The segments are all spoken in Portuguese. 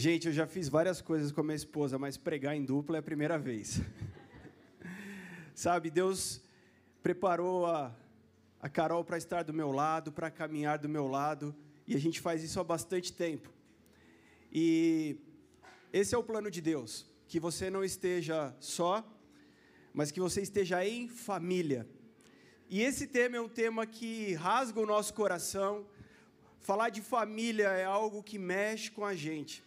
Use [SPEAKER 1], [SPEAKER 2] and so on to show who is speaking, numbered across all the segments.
[SPEAKER 1] Gente, eu já fiz várias coisas com a minha esposa, mas pregar em dupla é a primeira vez. Sabe, Deus preparou a, a Carol para estar do meu lado, para caminhar do meu lado, e a gente faz isso há bastante tempo. E esse é o plano de Deus, que você não esteja só, mas que você esteja em família. E esse tema é um tema que rasga o nosso coração. Falar de família é algo que mexe com a gente.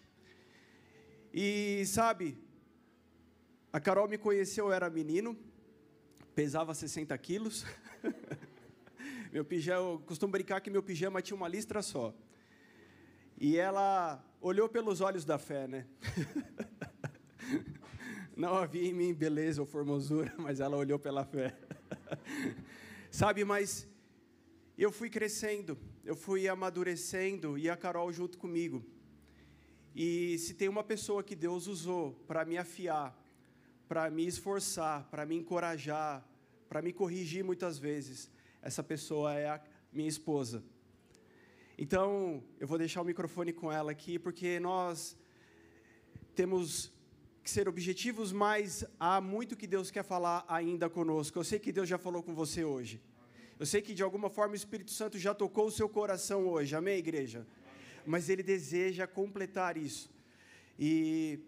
[SPEAKER 1] E sabe, a Carol me conheceu, eu era menino, pesava 60 quilos. meu pijama, eu costumo brincar que meu pijama tinha uma listra só. E ela olhou pelos olhos da fé, né? Não havia em mim beleza ou formosura, mas ela olhou pela fé. Sabe, mas eu fui crescendo, eu fui amadurecendo e a Carol junto comigo. E se tem uma pessoa que Deus usou para me afiar, para me esforçar, para me encorajar, para me corrigir muitas vezes, essa pessoa é a minha esposa. Então, eu vou deixar o microfone com ela aqui, porque nós temos que ser objetivos, mas há muito que Deus quer falar ainda conosco. Eu sei que Deus já falou com você hoje. Eu sei que de alguma forma o Espírito Santo já tocou o seu coração hoje. Amém, igreja? Mas ele deseja completar isso. E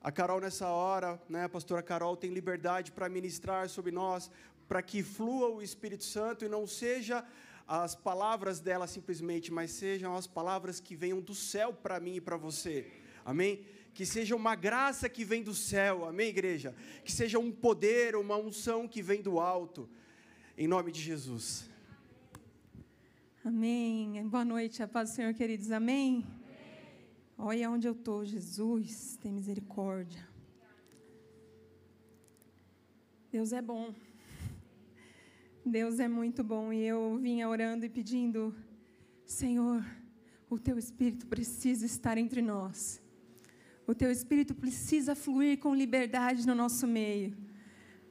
[SPEAKER 1] a Carol nessa hora, né, a pastora Carol tem liberdade para ministrar sobre nós, para que flua o Espírito Santo e não seja as palavras dela simplesmente, mas sejam as palavras que venham do céu para mim e para você. Amém? que seja uma graça que vem do céu, amém, igreja? Que seja um poder, uma unção que vem do alto, em nome de Jesus.
[SPEAKER 2] Amém. Boa noite, a paz do Senhor, queridos, amém? amém. Olha onde eu estou, Jesus, tem misericórdia. Deus é bom. Deus é muito bom. E eu vinha orando e pedindo, Senhor, o teu Espírito precisa estar entre nós. O teu espírito precisa fluir com liberdade no nosso meio.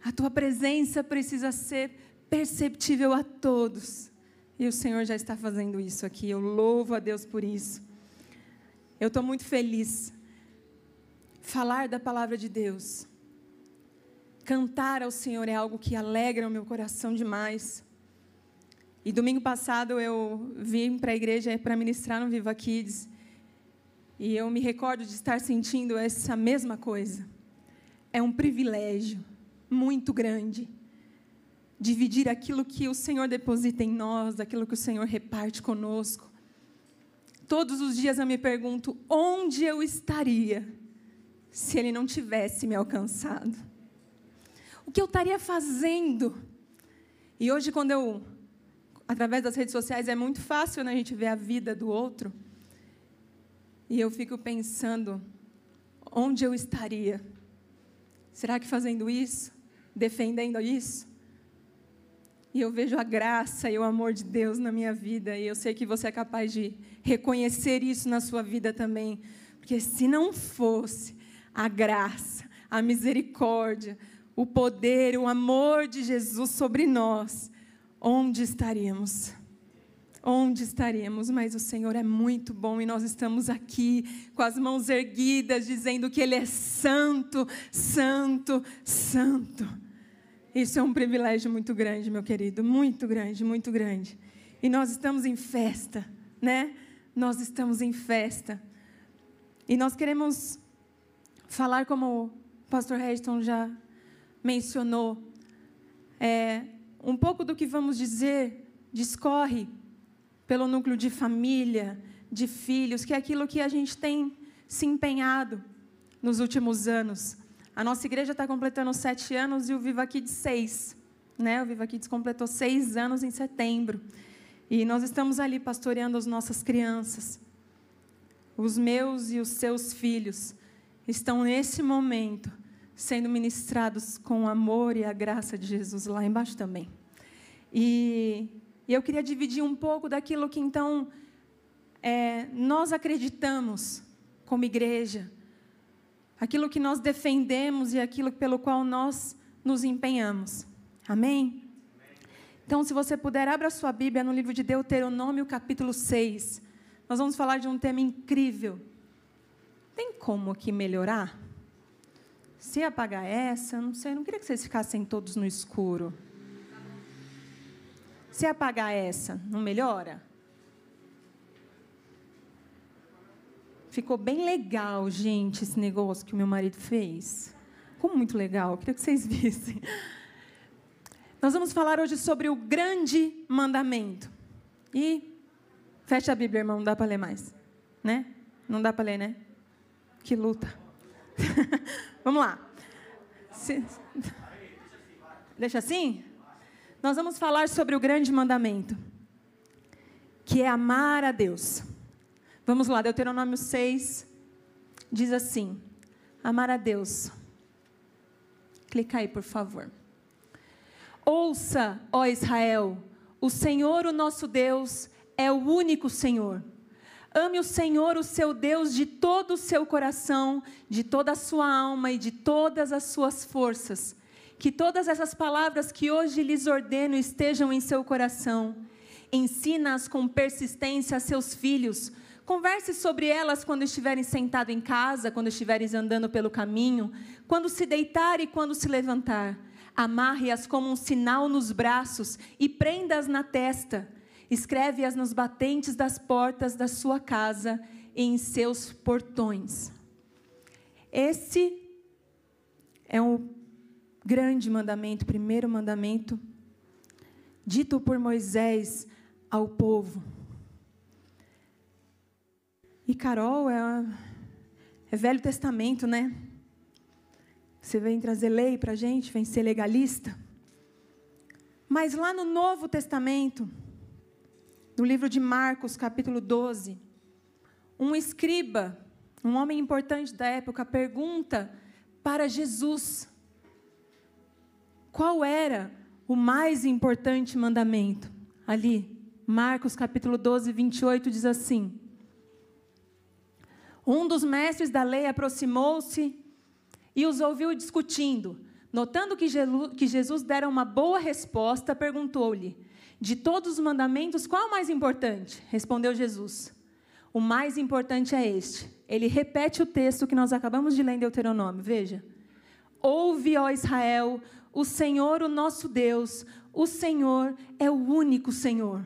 [SPEAKER 2] A tua presença precisa ser perceptível a todos. E o Senhor já está fazendo isso aqui. Eu louvo a Deus por isso. Eu estou muito feliz. Falar da palavra de Deus, cantar ao Senhor é algo que alegra o meu coração demais. E domingo passado eu vim para a igreja para ministrar no Viva Kids. E eu me recordo de estar sentindo essa mesma coisa. É um privilégio muito grande dividir aquilo que o Senhor deposita em nós, aquilo que o Senhor reparte conosco. Todos os dias eu me pergunto onde eu estaria se Ele não tivesse me alcançado. O que eu estaria fazendo? E hoje, quando eu, através das redes sociais, é muito fácil né, a gente ver a vida do outro. E eu fico pensando, onde eu estaria? Será que fazendo isso? Defendendo isso? E eu vejo a graça e o amor de Deus na minha vida, e eu sei que você é capaz de reconhecer isso na sua vida também. Porque se não fosse a graça, a misericórdia, o poder, o amor de Jesus sobre nós, onde estaríamos? onde estaremos, mas o Senhor é muito bom e nós estamos aqui com as mãos erguidas, dizendo que Ele é santo, santo, santo. Isso é um privilégio muito grande, meu querido, muito grande, muito grande. E nós estamos em festa, né? Nós estamos em festa. E nós queremos falar, como o pastor Reston já mencionou, é, um pouco do que vamos dizer discorre pelo núcleo de família, de filhos, que é aquilo que a gente tem se empenhado nos últimos anos. A nossa igreja está completando sete anos e o Viva Kids seis. Né? O Viva Kids completou seis anos em setembro. E nós estamos ali pastoreando as nossas crianças. Os meus e os seus filhos estão nesse momento sendo ministrados com o amor e a graça de Jesus lá embaixo também. E e eu queria dividir um pouco daquilo que então é, nós acreditamos como igreja, aquilo que nós defendemos e aquilo pelo qual nós nos empenhamos. Amém? Então, se você puder, abra sua Bíblia no livro de Deuteronômio, capítulo 6. Nós vamos falar de um tema incrível. tem como aqui melhorar? Se apagar essa, não sei, não queria que vocês ficassem todos no escuro. Se apagar essa, não melhora? Ficou bem legal, gente, esse negócio que o meu marido fez. Ficou muito legal, queria que vocês vissem. Nós vamos falar hoje sobre o grande mandamento. E fecha a Bíblia, irmão, não dá para ler mais, né? Não dá para ler, né? Que luta. vamos lá. Se... Deixa assim? Nós vamos falar sobre o grande mandamento, que é amar a Deus. Vamos lá, Deuteronômio 6 diz assim: Amar a Deus. Clica aí, por favor. Ouça, ó Israel, o Senhor, o nosso Deus, é o único Senhor. Ame o Senhor, o seu Deus, de todo o seu coração, de toda a sua alma e de todas as suas forças. Que todas essas palavras que hoje lhes ordeno estejam em seu coração. Ensina-as com persistência a seus filhos Converse sobre elas quando estiverem sentado em casa, quando estiverem andando pelo caminho, quando se deitar e quando se levantar. Amarre-as como um sinal nos braços e prenda-as na testa. Escreve-as nos batentes das portas da sua casa e em seus portões. Esse é um grande mandamento, primeiro mandamento, dito por Moisés ao povo. E Carol é, é Velho Testamento, né? Você vem trazer lei para a gente, vem ser legalista. Mas lá no Novo Testamento, no livro de Marcos, capítulo 12, um escriba, um homem importante da época, pergunta para Jesus qual era o mais importante mandamento. Ali, Marcos capítulo 12, 28 diz assim: um dos mestres da lei aproximou-se e os ouviu discutindo. Notando que Jesus dera uma boa resposta, perguntou-lhe: De todos os mandamentos, qual é o mais importante? Respondeu Jesus: O mais importante é este. Ele repete o texto que nós acabamos de ler em Deuteronômio. Veja: Ouve, ó Israel, o Senhor, o nosso Deus, o Senhor é o único Senhor.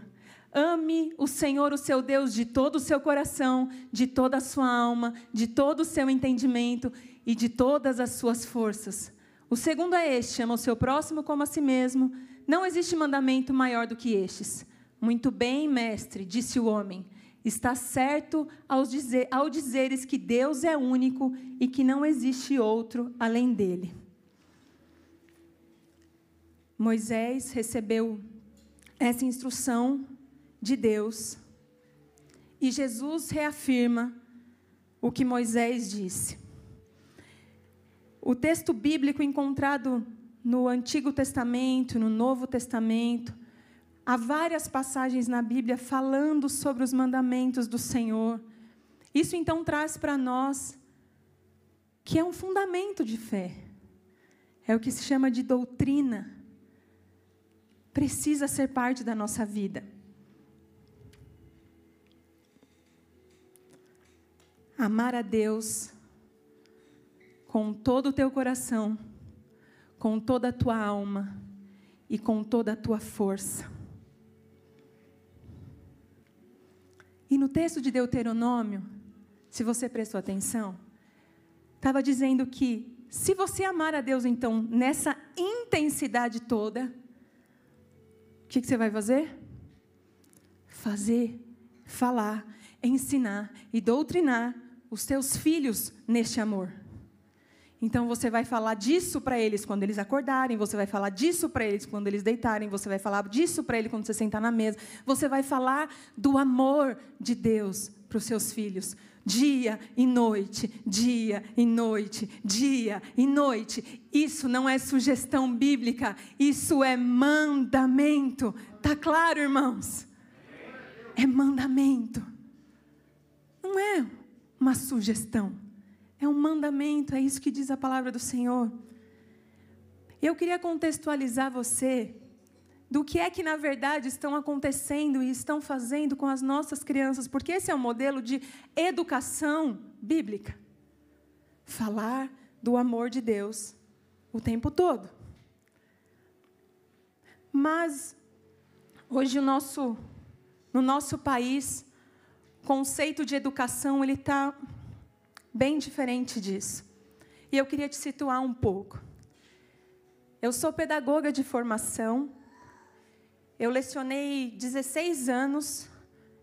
[SPEAKER 2] Ame o Senhor, o seu Deus, de todo o seu coração, de toda a sua alma, de todo o seu entendimento e de todas as suas forças. O segundo é este: ama o seu próximo como a si mesmo. Não existe mandamento maior do que estes. Muito bem, mestre, disse o homem. Está certo ao, dizer, ao dizeres que Deus é único e que não existe outro além dele. Moisés recebeu essa instrução de Deus. E Jesus reafirma o que Moisés disse. O texto bíblico encontrado no Antigo Testamento, no Novo Testamento, há várias passagens na Bíblia falando sobre os mandamentos do Senhor. Isso então traz para nós que é um fundamento de fé. É o que se chama de doutrina. Precisa ser parte da nossa vida. Amar a Deus com todo o teu coração, com toda a tua alma e com toda a tua força. E no texto de Deuteronômio, se você prestou atenção, estava dizendo que se você amar a Deus, então, nessa intensidade toda, o que, que você vai fazer? Fazer, falar, ensinar e doutrinar os teus filhos neste amor. Então você vai falar disso para eles quando eles acordarem, você vai falar disso para eles quando eles deitarem, você vai falar disso para ele quando você sentar na mesa. Você vai falar do amor de Deus para os seus filhos, dia e noite, dia e noite, dia e noite. Isso não é sugestão bíblica, isso é mandamento. Tá claro, irmãos? É mandamento. Não é uma sugestão, é um mandamento, é isso que diz a palavra do Senhor. Eu queria contextualizar você do que é que, na verdade, estão acontecendo e estão fazendo com as nossas crianças, porque esse é um modelo de educação bíblica. falar do amor de Deus o tempo todo. Mas hoje o nosso, no nosso país, conceito de educação ele está bem diferente disso. E eu queria te situar um pouco. Eu sou pedagoga de formação. Eu lecionei 16 anos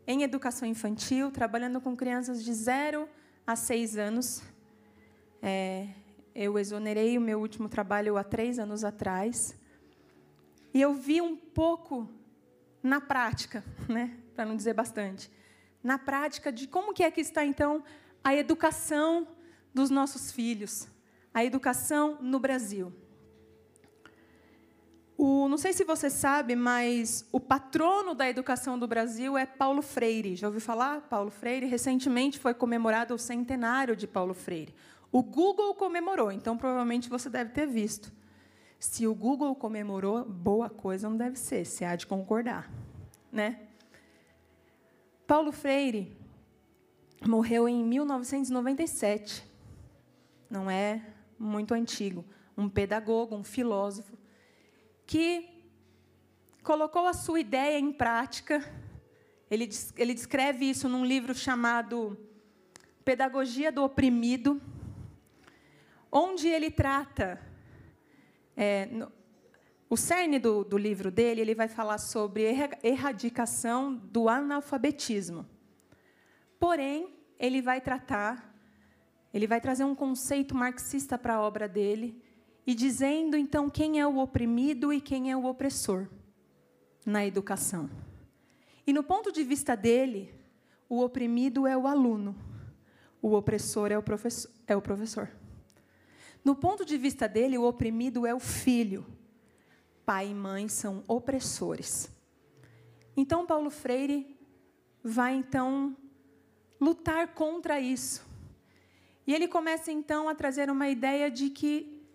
[SPEAKER 2] em educação infantil, trabalhando com crianças de 0 a 6 anos. É, eu exonerei o meu último trabalho há três anos atrás. E eu vi um pouco na prática, né, para não dizer bastante, na prática de como que é que está então a educação dos nossos filhos, a educação no Brasil. O, não sei se você sabe, mas o patrono da educação do Brasil é Paulo Freire. Já ouviu falar? Paulo Freire. Recentemente foi comemorado o centenário de Paulo Freire. O Google comemorou, então provavelmente você deve ter visto. Se o Google comemorou, boa coisa não deve ser, se há de concordar. Né? Paulo Freire morreu em 1997. Não é muito antigo. Um pedagogo, um filósofo, que colocou a sua ideia em prática. Ele, ele descreve isso num livro chamado Pedagogia do Oprimido, onde ele trata. É, o cerne do, do, livro dele, ele vai falar sobre erradicação do analfabetismo. Porém, ele vai tratar, ele vai trazer um conceito marxista para a obra dele, e dizendo então quem é o oprimido e quem é o opressor na educação. E no ponto de vista dele, o oprimido é o aluno, o opressor é o professor. É o professor. No ponto de vista dele, o oprimido é o filho. Pai e mãe são opressores. Então Paulo Freire vai então lutar contra isso. E ele começa então a trazer uma ideia de que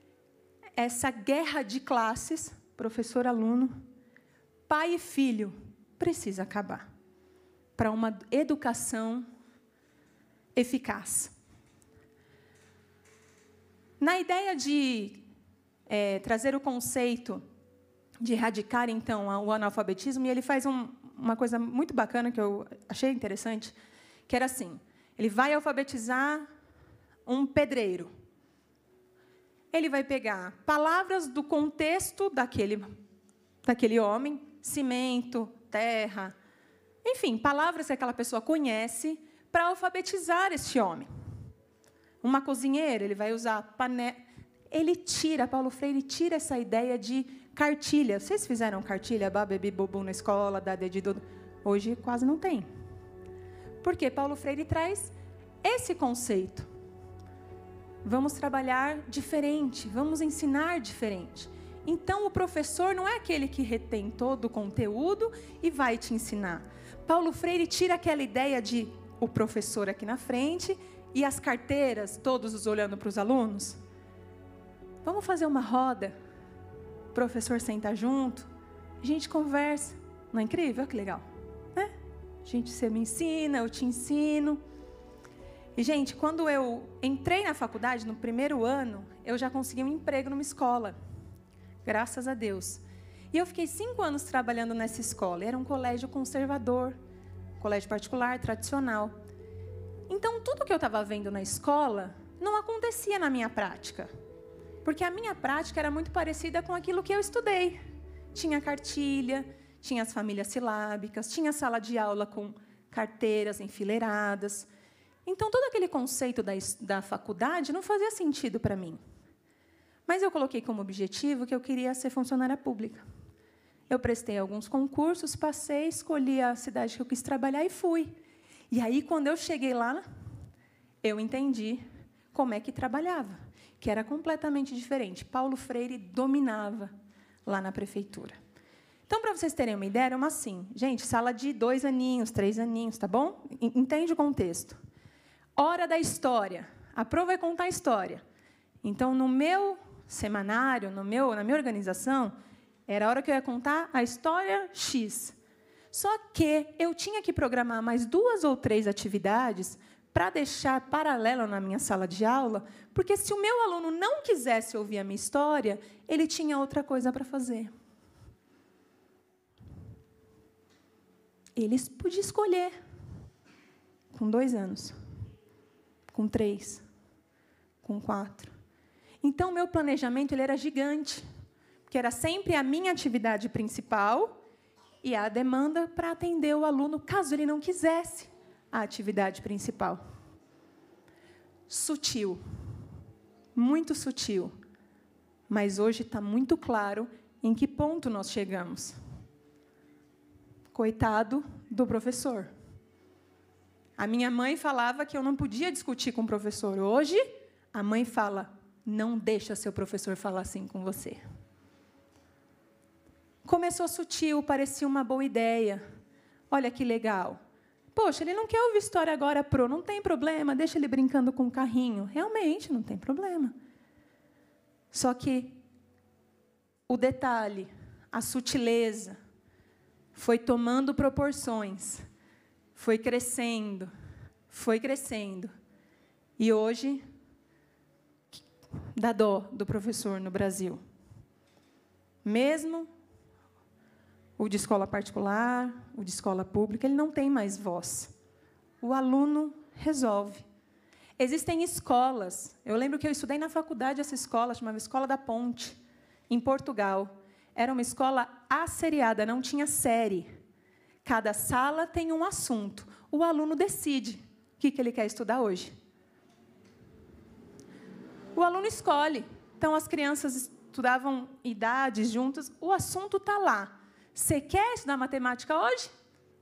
[SPEAKER 2] essa guerra de classes, professor-aluno, pai e filho, precisa acabar para uma educação eficaz. Na ideia de é, trazer o conceito de erradicar, então, o analfabetismo, e ele faz um, uma coisa muito bacana que eu achei interessante, que era assim: ele vai alfabetizar um pedreiro. Ele vai pegar palavras do contexto daquele, daquele homem, cimento, terra, enfim, palavras que aquela pessoa conhece, para alfabetizar este homem. Uma cozinheira, ele vai usar. Ele tira, Paulo Freire tira essa ideia de cartilha. Vocês fizeram cartilha, babebi, bobo na escola, dá dedido? Hoje quase não tem. Porque Paulo Freire traz esse conceito. Vamos trabalhar diferente, vamos ensinar diferente. Então, o professor não é aquele que retém todo o conteúdo e vai te ensinar. Paulo Freire tira aquela ideia de o professor aqui na frente e as carteiras, todos os olhando para os alunos? Vamos fazer uma roda. O professor senta junto, a gente conversa. Não é incrível? Que legal. Né? Gente, você me ensina, eu te ensino. E, gente, quando eu entrei na faculdade, no primeiro ano, eu já consegui um emprego numa escola. Graças a Deus. E eu fiquei cinco anos trabalhando nessa escola. Era um colégio conservador, colégio particular, tradicional. Então, tudo que eu estava vendo na escola não acontecia na minha prática. Porque a minha prática era muito parecida com aquilo que eu estudei. Tinha cartilha, tinha as famílias silábicas, tinha sala de aula com carteiras enfileiradas. Então, todo aquele conceito da, da faculdade não fazia sentido para mim. Mas eu coloquei como objetivo que eu queria ser funcionária pública. Eu prestei alguns concursos, passei, escolhi a cidade que eu quis trabalhar e fui. E aí, quando eu cheguei lá, eu entendi como é que trabalhava, que era completamente diferente. Paulo Freire dominava lá na prefeitura. Então, para vocês terem uma ideia, era uma assim. Gente, sala de dois aninhos, três aninhos, tá bom? Entende o contexto. Hora da história. A prova vai contar a história. Então, no meu semanário, no meu, na minha organização, era a hora que eu ia contar a história X. Só que eu tinha que programar mais duas ou três atividades para deixar paralelo na minha sala de aula, porque se o meu aluno não quisesse ouvir a minha história, ele tinha outra coisa para fazer. Eles podiam escolher. Com dois anos, com três, com quatro. Então, meu planejamento ele era gigante, porque era sempre a minha atividade principal e a demanda para atender o aluno, caso ele não quisesse a atividade principal. Sutil, muito sutil, mas hoje está muito claro em que ponto nós chegamos. Coitado do professor. A minha mãe falava que eu não podia discutir com o professor. Hoje, a mãe fala: não deixa seu professor falar assim com você. Começou sutil, parecia uma boa ideia. Olha que legal. Poxa, ele não quer ouvir história agora, pro, não tem problema, deixa ele brincando com o carrinho. Realmente, não tem problema. Só que o detalhe, a sutileza, foi tomando proporções, foi crescendo, foi crescendo. E hoje, dá dó do professor no Brasil. Mesmo o de escola particular, o de escola pública, ele não tem mais voz. O aluno resolve. Existem escolas. Eu lembro que eu estudei na faculdade essa escola, chamava Escola da Ponte, em Portugal. Era uma escola asseriada, não tinha série. Cada sala tem um assunto. O aluno decide o que ele quer estudar hoje. O aluno escolhe. Então, as crianças estudavam idades juntas, o assunto está lá. Você quer estudar matemática hoje?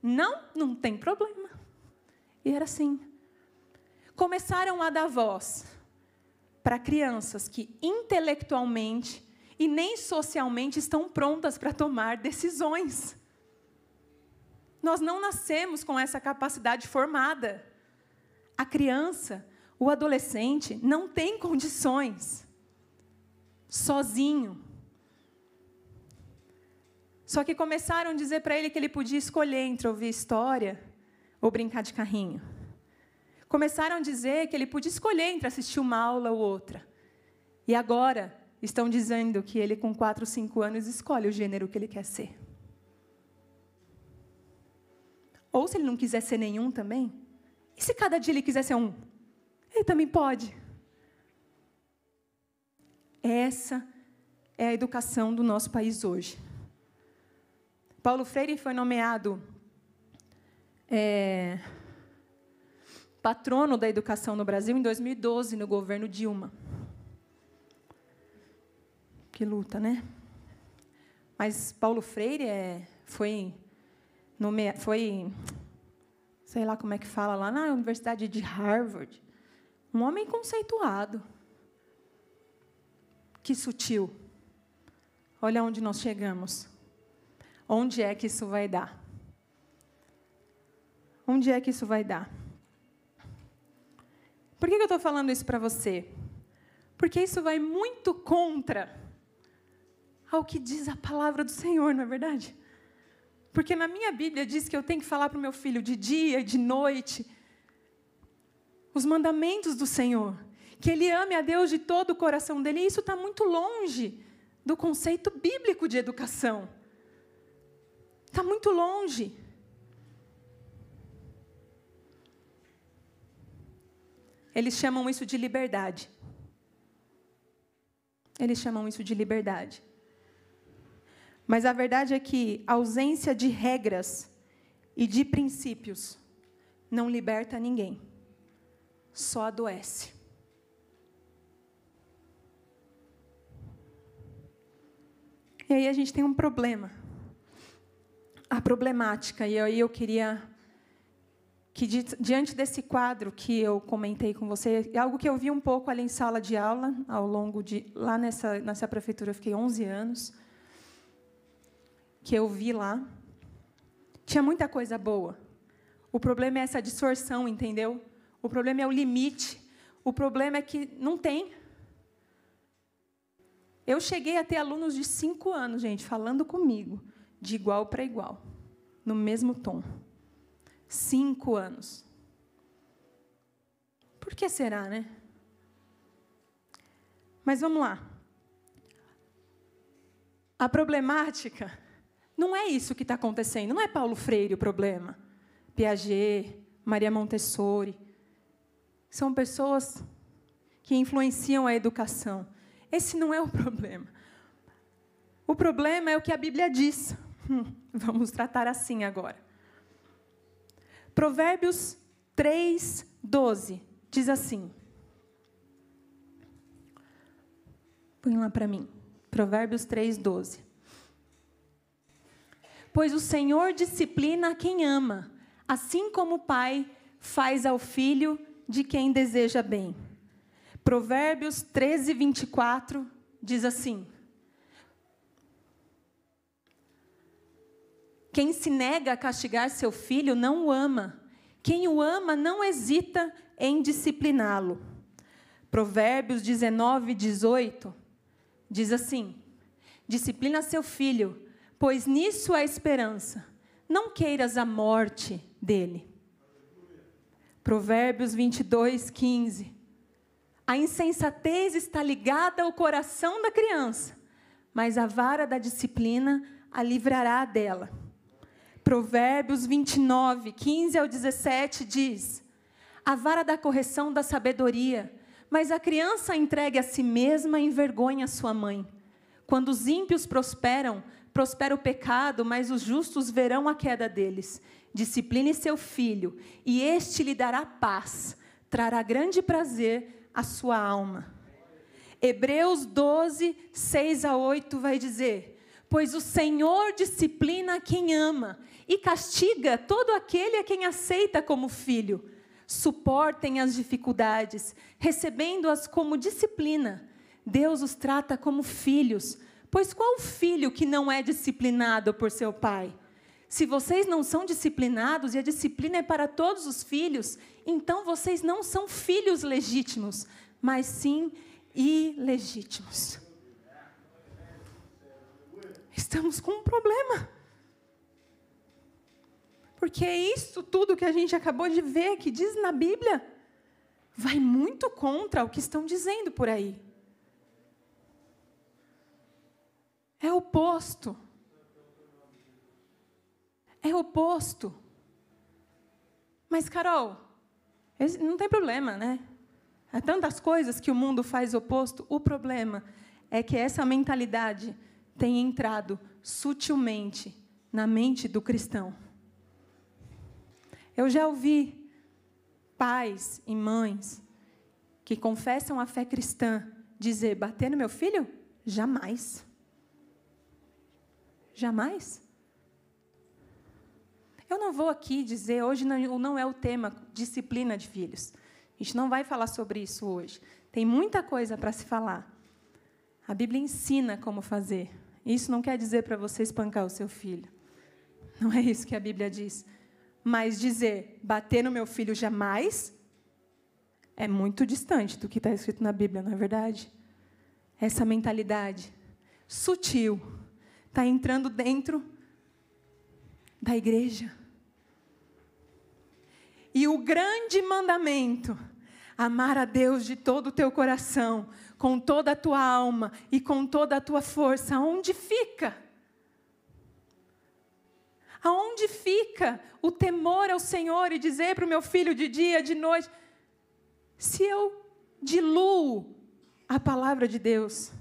[SPEAKER 2] Não, não tem problema. E era assim. Começaram a dar voz para crianças que intelectualmente e nem socialmente estão prontas para tomar decisões. Nós não nascemos com essa capacidade formada. A criança, o adolescente, não tem condições, sozinho, só que começaram a dizer para ele que ele podia escolher entre ouvir história ou brincar de carrinho. Começaram a dizer que ele podia escolher entre assistir uma aula ou outra. E agora estão dizendo que ele, com 4, 5 anos, escolhe o gênero que ele quer ser. Ou se ele não quiser ser nenhum também, e se cada dia ele quiser ser um? Ele também pode. Essa é a educação do nosso país hoje. Paulo Freire foi nomeado é, patrono da educação no Brasil em 2012, no governo Dilma. Que luta, né? Mas Paulo Freire é, foi, nome, foi, sei lá como é que fala lá na Universidade de Harvard, um homem conceituado. Que sutil. Olha onde nós chegamos. Onde é que isso vai dar? Onde é que isso vai dar? Por que eu estou falando isso para você? Porque isso vai muito contra ao que diz a palavra do Senhor, não é verdade? Porque na minha Bíblia diz que eu tenho que falar para o meu filho de dia e de noite os mandamentos do Senhor, que ele ame a Deus de todo o coração dele. E isso está muito longe do conceito bíblico de educação. Está muito longe. Eles chamam isso de liberdade. Eles chamam isso de liberdade. Mas a verdade é que a ausência de regras e de princípios não liberta ninguém, só adoece. E aí a gente tem um problema a problemática. E aí eu queria que diante desse quadro que eu comentei com você, é algo que eu vi um pouco ali em sala de aula ao longo de lá nessa nessa prefeitura eu fiquei 11 anos que eu vi lá. Tinha muita coisa boa. O problema é essa distorção, entendeu? O problema é o limite. O problema é que não tem. Eu cheguei a ter alunos de cinco anos, gente, falando comigo de igual para igual, no mesmo tom. Cinco anos. Por que será, né? Mas vamos lá. A problemática não é isso que está acontecendo. Não é Paulo Freire o problema. Piaget, Maria Montessori. São pessoas que influenciam a educação. Esse não é o problema. O problema é o que a Bíblia diz. Vamos tratar assim agora. Provérbios 3, 12 diz assim. Põe lá para mim. Provérbios 3, 12. Pois o Senhor disciplina quem ama, assim como o pai faz ao filho de quem deseja bem. Provérbios 13, 24 diz assim: Quem se nega a castigar seu filho não o ama. Quem o ama não hesita em discipliná-lo. Provérbios 19, 18 diz assim: Disciplina seu filho, pois nisso há esperança. Não queiras a morte dele. Provérbios 22, 15. A insensatez está ligada ao coração da criança, mas a vara da disciplina a livrará dela. Provérbios 29, 15 ao 17 diz: A vara da correção da sabedoria, mas a criança entregue a si mesma envergonha sua mãe. Quando os ímpios prosperam, prospera o pecado, mas os justos verão a queda deles. Discipline seu filho, e este lhe dará paz, trará grande prazer à sua alma. Hebreus 12, 6 a 8 vai dizer: Pois o Senhor disciplina quem ama e castiga todo aquele a quem aceita como filho. Suportem as dificuldades, recebendo-as como disciplina. Deus os trata como filhos, pois qual filho que não é disciplinado por seu pai? Se vocês não são disciplinados e a disciplina é para todos os filhos, então vocês não são filhos legítimos, mas sim ilegítimos. Estamos com um problema. Porque é isso tudo que a gente acabou de ver, que diz na Bíblia, vai muito contra o que estão dizendo por aí. É oposto. É oposto. Mas, Carol, não tem problema, né? Há tantas coisas que o mundo faz oposto. O problema é que essa mentalidade tem entrado sutilmente na mente do cristão. Eu já ouvi pais e mães que confessam a fé cristã dizer: bater no meu filho? Jamais. Jamais. Eu não vou aqui dizer, hoje não, não é o tema disciplina de filhos. A gente não vai falar sobre isso hoje. Tem muita coisa para se falar. A Bíblia ensina como fazer. Isso não quer dizer para você espancar o seu filho. Não é isso que a Bíblia diz. Mas dizer, bater no meu filho jamais, é muito distante do que está escrito na Bíblia, não é verdade? Essa mentalidade sutil está entrando dentro da igreja. E o grande mandamento, amar a Deus de todo o teu coração, com toda a tua alma e com toda a tua força, onde fica? Aonde fica o temor ao Senhor e dizer para o meu filho de dia, de noite, se eu diluo a palavra de Deus,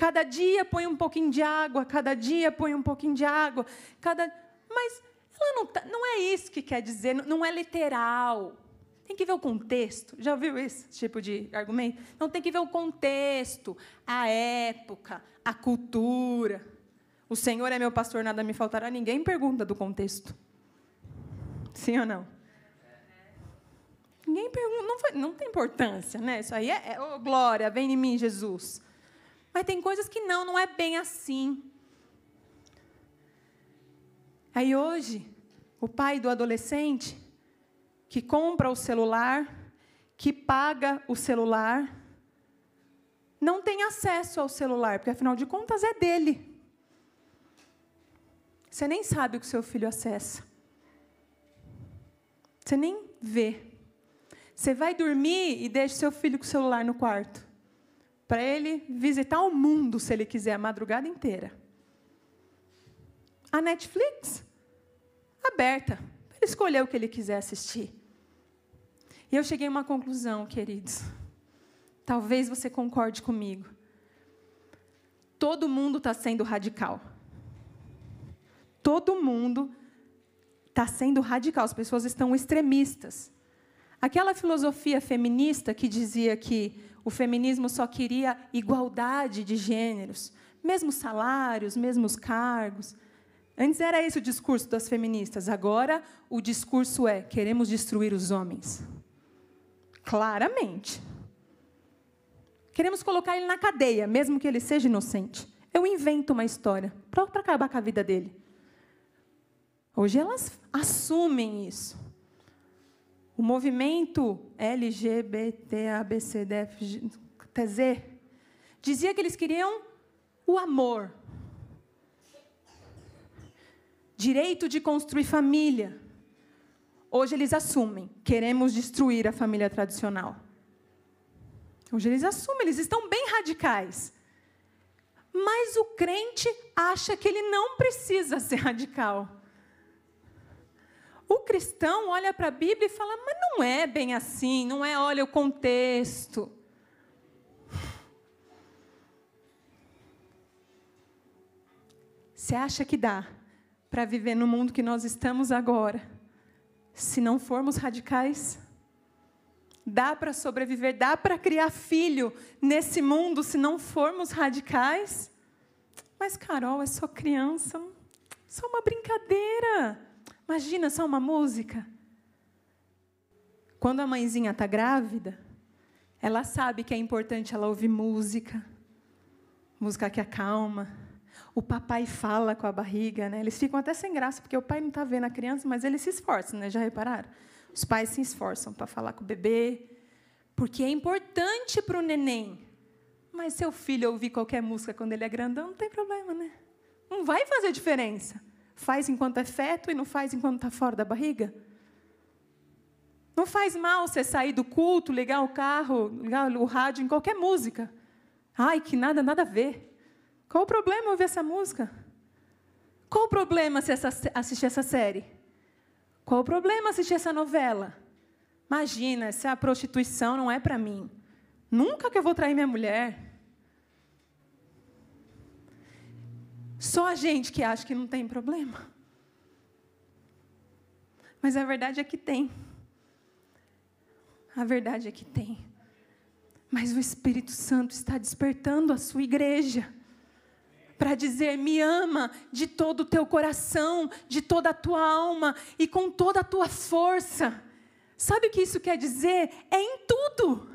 [SPEAKER 2] Cada dia põe um pouquinho de água, cada dia põe um pouquinho de água, cada. Mas ela não, tá, não é isso que quer dizer, não é literal. Tem que ver o contexto. Já ouviu esse tipo de argumento? Não tem que ver o contexto, a época, a cultura. O Senhor é meu pastor, nada me faltará. Ninguém pergunta do contexto. Sim ou não? Ninguém pergunta, não, foi, não tem importância, né? Isso aí é, é oh, glória, vem em mim, Jesus. Mas tem coisas que não, não é bem assim. Aí hoje, o pai do adolescente que compra o celular, que paga o celular, não tem acesso ao celular, porque afinal de contas é dele. Você nem sabe o que seu filho acessa. Você nem vê. Você vai dormir e deixa seu filho com o celular no quarto. Para ele visitar o mundo, se ele quiser, a madrugada inteira. A Netflix, aberta, para ele escolher o que ele quiser assistir. E eu cheguei a uma conclusão, queridos. Talvez você concorde comigo. Todo mundo está sendo radical. Todo mundo está sendo radical. As pessoas estão extremistas. Aquela filosofia feminista que dizia que o feminismo só queria igualdade de gêneros, mesmos salários, mesmos cargos. Antes era esse o discurso das feministas. Agora o discurso é: queremos destruir os homens. Claramente. Queremos colocar ele na cadeia, mesmo que ele seja inocente. Eu invento uma história para acabar com a vida dele. Hoje elas assumem isso. O movimento LGBTABCDFTZ dizia que eles queriam o amor, direito de construir família. Hoje eles assumem, queremos destruir a família tradicional. Hoje eles assumem, eles estão bem radicais. Mas o crente acha que ele não precisa ser radical. O cristão olha para a Bíblia e fala, mas não é bem assim, não é, olha o contexto. Você acha que dá para viver no mundo que nós estamos agora, se não formos radicais? Dá para sobreviver, dá para criar filho nesse mundo se não formos radicais? Mas, Carol, é só criança, só uma brincadeira. Imagina só uma música. Quando a mãezinha está grávida, ela sabe que é importante ela ouvir música, música que acalma. O papai fala com a barriga, né? Eles ficam até sem graça, porque o pai não está vendo a criança, mas ele se esforça, né? Já repararam? Os pais se esforçam para falar com o bebê, porque é importante para o neném. Mas seu filho ouvir qualquer música quando ele é grandão, não tem problema, né? Não vai fazer diferença. Faz enquanto é feto e não faz enquanto está fora da barriga? Não faz mal você sair do culto, ligar o carro, ligar o rádio em qualquer música. Ai, que nada, nada a ver. Qual o problema ouvir essa música? Qual o problema se essa, assistir essa série? Qual o problema assistir essa novela? Imagina, se a prostituição não é para mim. Nunca que eu vou trair minha mulher. Só a gente que acha que não tem problema. Mas a verdade é que tem. A verdade é que tem. Mas o Espírito Santo está despertando a sua igreja para dizer: me ama de todo o teu coração, de toda a tua alma e com toda a tua força. Sabe o que isso quer dizer? É em tudo.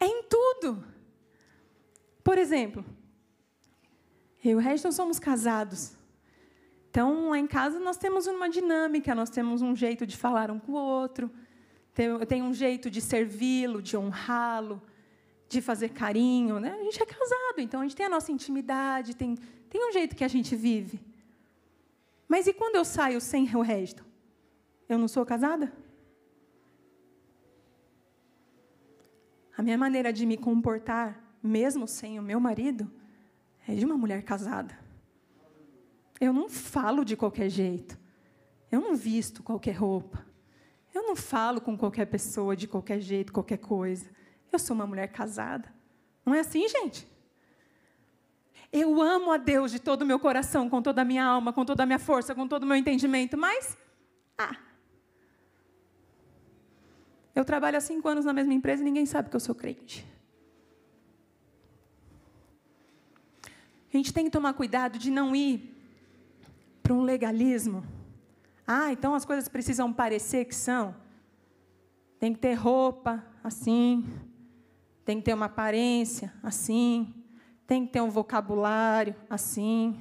[SPEAKER 2] É em tudo. Por exemplo, eu e o Regis somos casados. Então, lá em casa, nós temos uma dinâmica, nós temos um jeito de falar um com o outro, eu tenho um jeito de servi-lo, de honrá-lo, de fazer carinho. Né? A gente é casado, então a gente tem a nossa intimidade, tem, tem um jeito que a gente vive. Mas e quando eu saio sem o resto? Eu não sou casada? A minha maneira de me comportar, mesmo sem o meu marido, é de uma mulher casada. Eu não falo de qualquer jeito. Eu não visto qualquer roupa. Eu não falo com qualquer pessoa de qualquer jeito, qualquer coisa. Eu sou uma mulher casada. Não é assim, gente? Eu amo a Deus de todo o meu coração, com toda a minha alma, com toda a minha força, com todo o meu entendimento, mas. Ah. Eu trabalho há cinco anos na mesma empresa e ninguém sabe que eu sou crente. A gente tem que tomar cuidado de não ir para um legalismo. Ah, então as coisas precisam parecer que são. Tem que ter roupa assim, tem que ter uma aparência assim, tem que ter um vocabulário assim.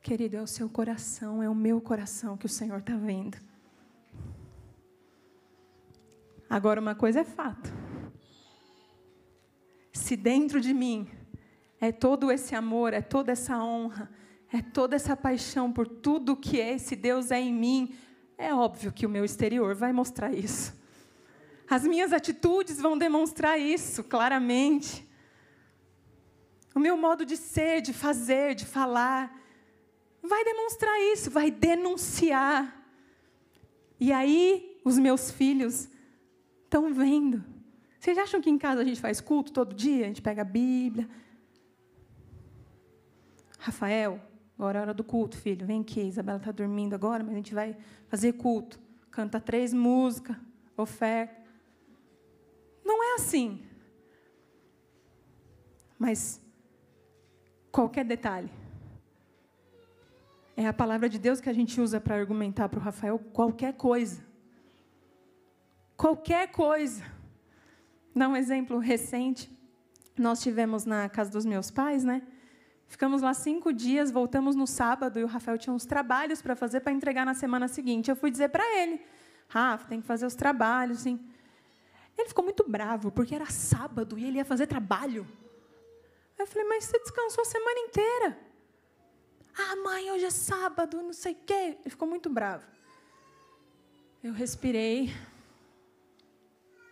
[SPEAKER 2] Querido, é o seu coração, é o meu coração que o Senhor está vendo. Agora, uma coisa é fato se dentro de mim é todo esse amor, é toda essa honra, é toda essa paixão por tudo que esse Deus é em mim, é óbvio que o meu exterior vai mostrar isso. As minhas atitudes vão demonstrar isso claramente. O meu modo de ser, de fazer, de falar, vai demonstrar isso, vai denunciar. E aí, os meus filhos estão vendo. Vocês acham que em casa a gente faz culto todo dia? A gente pega a Bíblia. Rafael, agora é a hora do culto, filho. Vem aqui. Isabela está dormindo agora, mas a gente vai fazer culto. Canta três músicas, oferta. Não é assim. Mas qualquer detalhe. É a palavra de Deus que a gente usa para argumentar para o Rafael qualquer coisa. Qualquer coisa. Dá um exemplo recente. Nós tivemos na casa dos meus pais, né? Ficamos lá cinco dias, voltamos no sábado e o Rafael tinha uns trabalhos para fazer para entregar na semana seguinte. Eu fui dizer para ele, Rafa, tem que fazer os trabalhos, sim. Ele ficou muito bravo, porque era sábado e ele ia fazer trabalho. Aí eu falei, mas você descansou a semana inteira. Ah, mãe, hoje é sábado, não sei o quê. Ele ficou muito bravo. Eu respirei.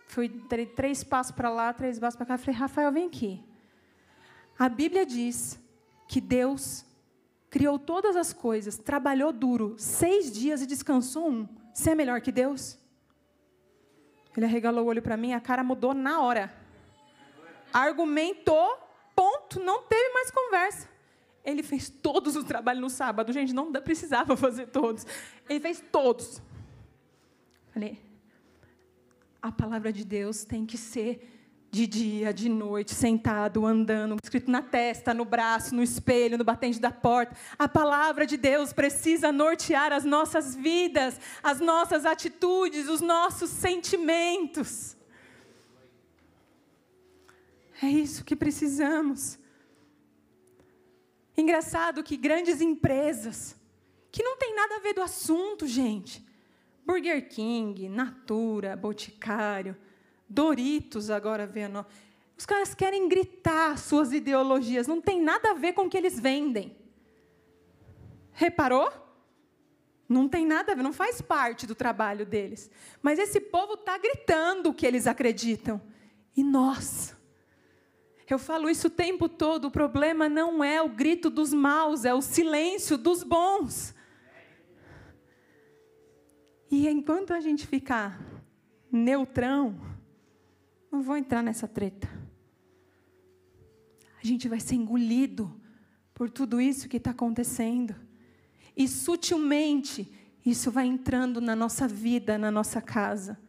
[SPEAKER 2] Fui três passos para lá, três passos para cá. Falei, Rafael, vem aqui. A Bíblia diz que Deus criou todas as coisas, trabalhou duro seis dias e descansou um. Você é melhor que Deus? Ele arregalou o olho para mim, a cara mudou na hora. Argumentou, ponto, não teve mais conversa. Ele fez todos os trabalhos no sábado. Gente, não precisava fazer todos. Ele fez todos. Falei, a palavra de Deus tem que ser de dia, de noite, sentado, andando, escrito na testa, no braço, no espelho, no batente da porta. A palavra de Deus precisa nortear as nossas vidas, as nossas atitudes, os nossos sentimentos. É isso que precisamos. Engraçado que grandes empresas, que não tem nada a ver do assunto, gente. Burger King, Natura, Boticário, Doritos agora vendo. Os caras querem gritar suas ideologias, não tem nada a ver com o que eles vendem. Reparou? Não tem nada a ver, não faz parte do trabalho deles. Mas esse povo está gritando o que eles acreditam. E nós? Eu falo isso o tempo todo, o problema não é o grito dos maus, é o silêncio dos bons. E enquanto a gente ficar neutrão, não vou entrar nessa treta. A gente vai ser engolido por tudo isso que está acontecendo. E sutilmente, isso vai entrando na nossa vida, na nossa casa.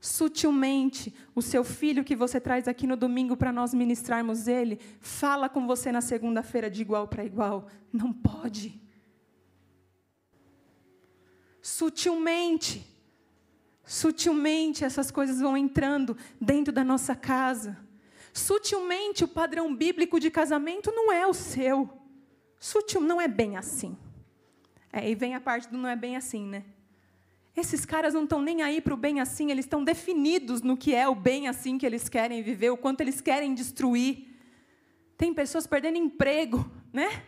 [SPEAKER 2] Sutilmente, o seu filho que você traz aqui no domingo para nós ministrarmos ele, fala com você na segunda-feira de igual para igual. Não pode. Sutilmente. Sutilmente essas coisas vão entrando dentro da nossa casa. Sutilmente o padrão bíblico de casamento não é o seu. Sutil não é bem assim. É, e vem a parte do não é bem assim, né? Esses caras não estão nem aí para o bem assim, eles estão definidos no que é o bem assim que eles querem viver, o quanto eles querem destruir. Tem pessoas perdendo emprego, né?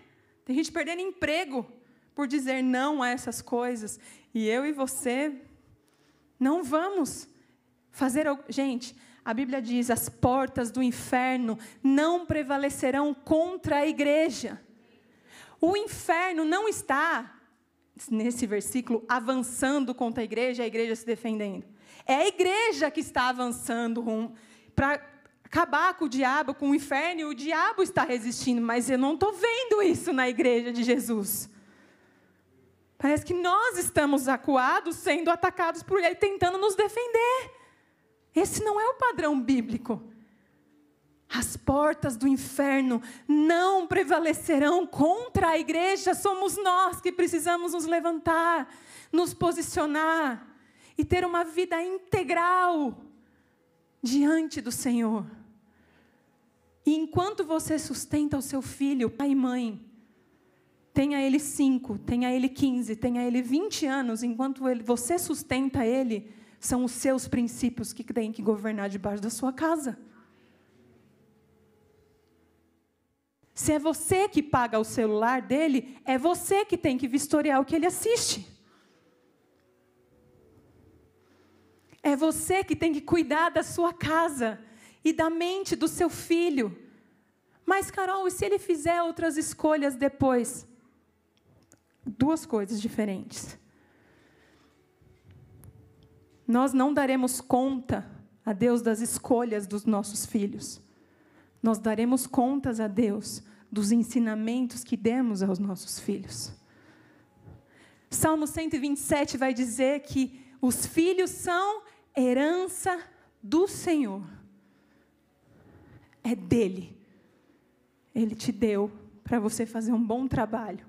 [SPEAKER 2] Tem gente perdendo emprego por dizer não a essas coisas. E eu e você não vamos fazer. Gente, a Bíblia diz: as portas do inferno não prevalecerão contra a igreja. O inferno não está, nesse versículo, avançando contra a igreja, a igreja se defendendo. É a igreja que está avançando para acabar com o diabo, com o inferno, e o diabo está resistindo, mas eu não estou vendo isso na igreja de Jesus. Parece que nós estamos acuados, sendo atacados por ele, tentando nos defender. Esse não é o padrão bíblico. As portas do inferno não prevalecerão contra a igreja, somos nós que precisamos nos levantar, nos posicionar e ter uma vida integral diante do Senhor. E enquanto você sustenta o seu filho, pai e mãe, tenha ele cinco, tenha ele quinze, tenha ele vinte anos, enquanto ele, você sustenta ele, são os seus princípios que têm que governar debaixo da sua casa. Se é você que paga o celular dele, é você que tem que vistoriar o que ele assiste. É você que tem que cuidar da sua casa e da mente do seu filho. Mas, Carol, e se ele fizer outras escolhas depois? Duas coisas diferentes. Nós não daremos conta a Deus das escolhas dos nossos filhos. Nós daremos contas a Deus dos ensinamentos que demos aos nossos filhos. Salmo 127 vai dizer que os filhos são herança do Senhor. É dele. Ele te deu para você fazer um bom trabalho.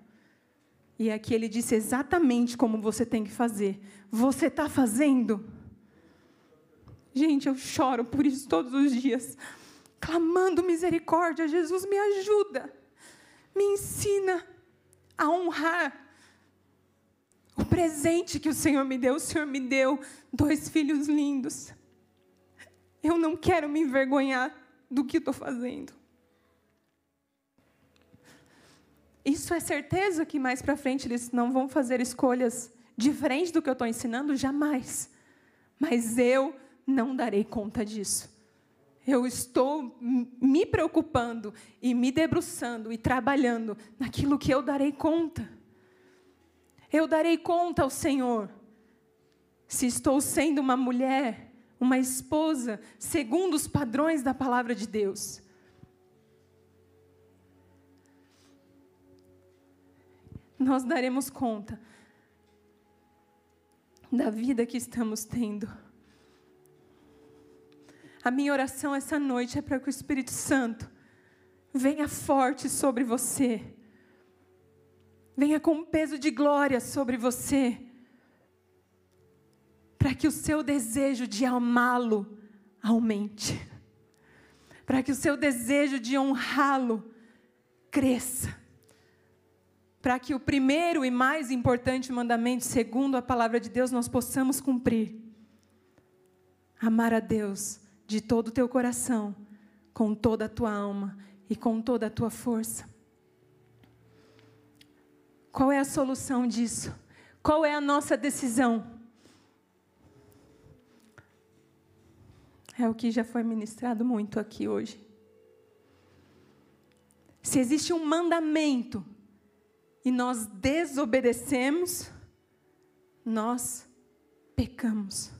[SPEAKER 2] E aqui ele disse exatamente como você tem que fazer. Você está fazendo? Gente, eu choro por isso todos os dias, clamando misericórdia. Jesus, me ajuda, me ensina a honrar o presente que o Senhor me deu. O Senhor me deu dois filhos lindos. Eu não quero me envergonhar do que estou fazendo. Isso é certeza que mais para frente eles não vão fazer escolhas diferentes do que eu estou ensinando? Jamais. Mas eu não darei conta disso. Eu estou me preocupando e me debruçando e trabalhando naquilo que eu darei conta. Eu darei conta ao Senhor se estou sendo uma mulher, uma esposa, segundo os padrões da palavra de Deus. Nós daremos conta da vida que estamos tendo. A minha oração essa noite é para que o Espírito Santo venha forte sobre você venha com um peso de glória sobre você, para que o seu desejo de amá-lo aumente, para que o seu desejo de honrá-lo cresça, para que o primeiro e mais importante mandamento, segundo a palavra de Deus, nós possamos cumprir. Amar a Deus de todo o teu coração, com toda a tua alma e com toda a tua força. Qual é a solução disso? Qual é a nossa decisão? É o que já foi ministrado muito aqui hoje. Se existe um mandamento e nós desobedecemos, nós pecamos.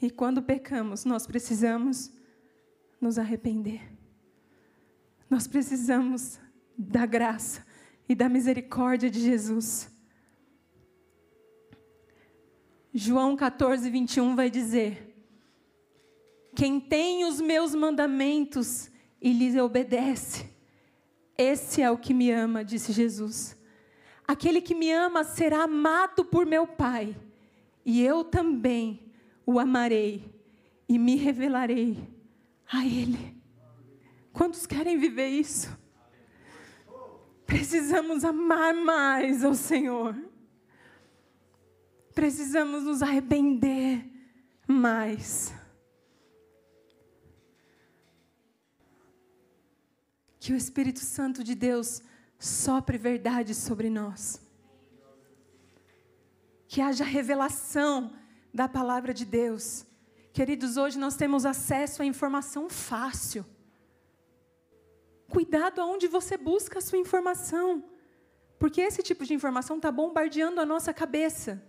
[SPEAKER 2] E quando pecamos, nós precisamos nos arrepender. Nós precisamos da graça e da misericórdia de Jesus. João 14, 21 vai dizer: Quem tem os meus mandamentos e lhes obedece, esse é o que me ama, disse Jesus. Aquele que me ama será amado por meu Pai, e eu também o amarei e me revelarei a Ele. Quantos querem viver isso? Precisamos amar mais ao Senhor. Precisamos nos arrepender mais. Que o Espírito Santo de Deus sopre verdade sobre nós. Que haja revelação da palavra de Deus. Queridos, hoje nós temos acesso à informação fácil. Cuidado aonde você busca a sua informação. Porque esse tipo de informação está bombardeando a nossa cabeça.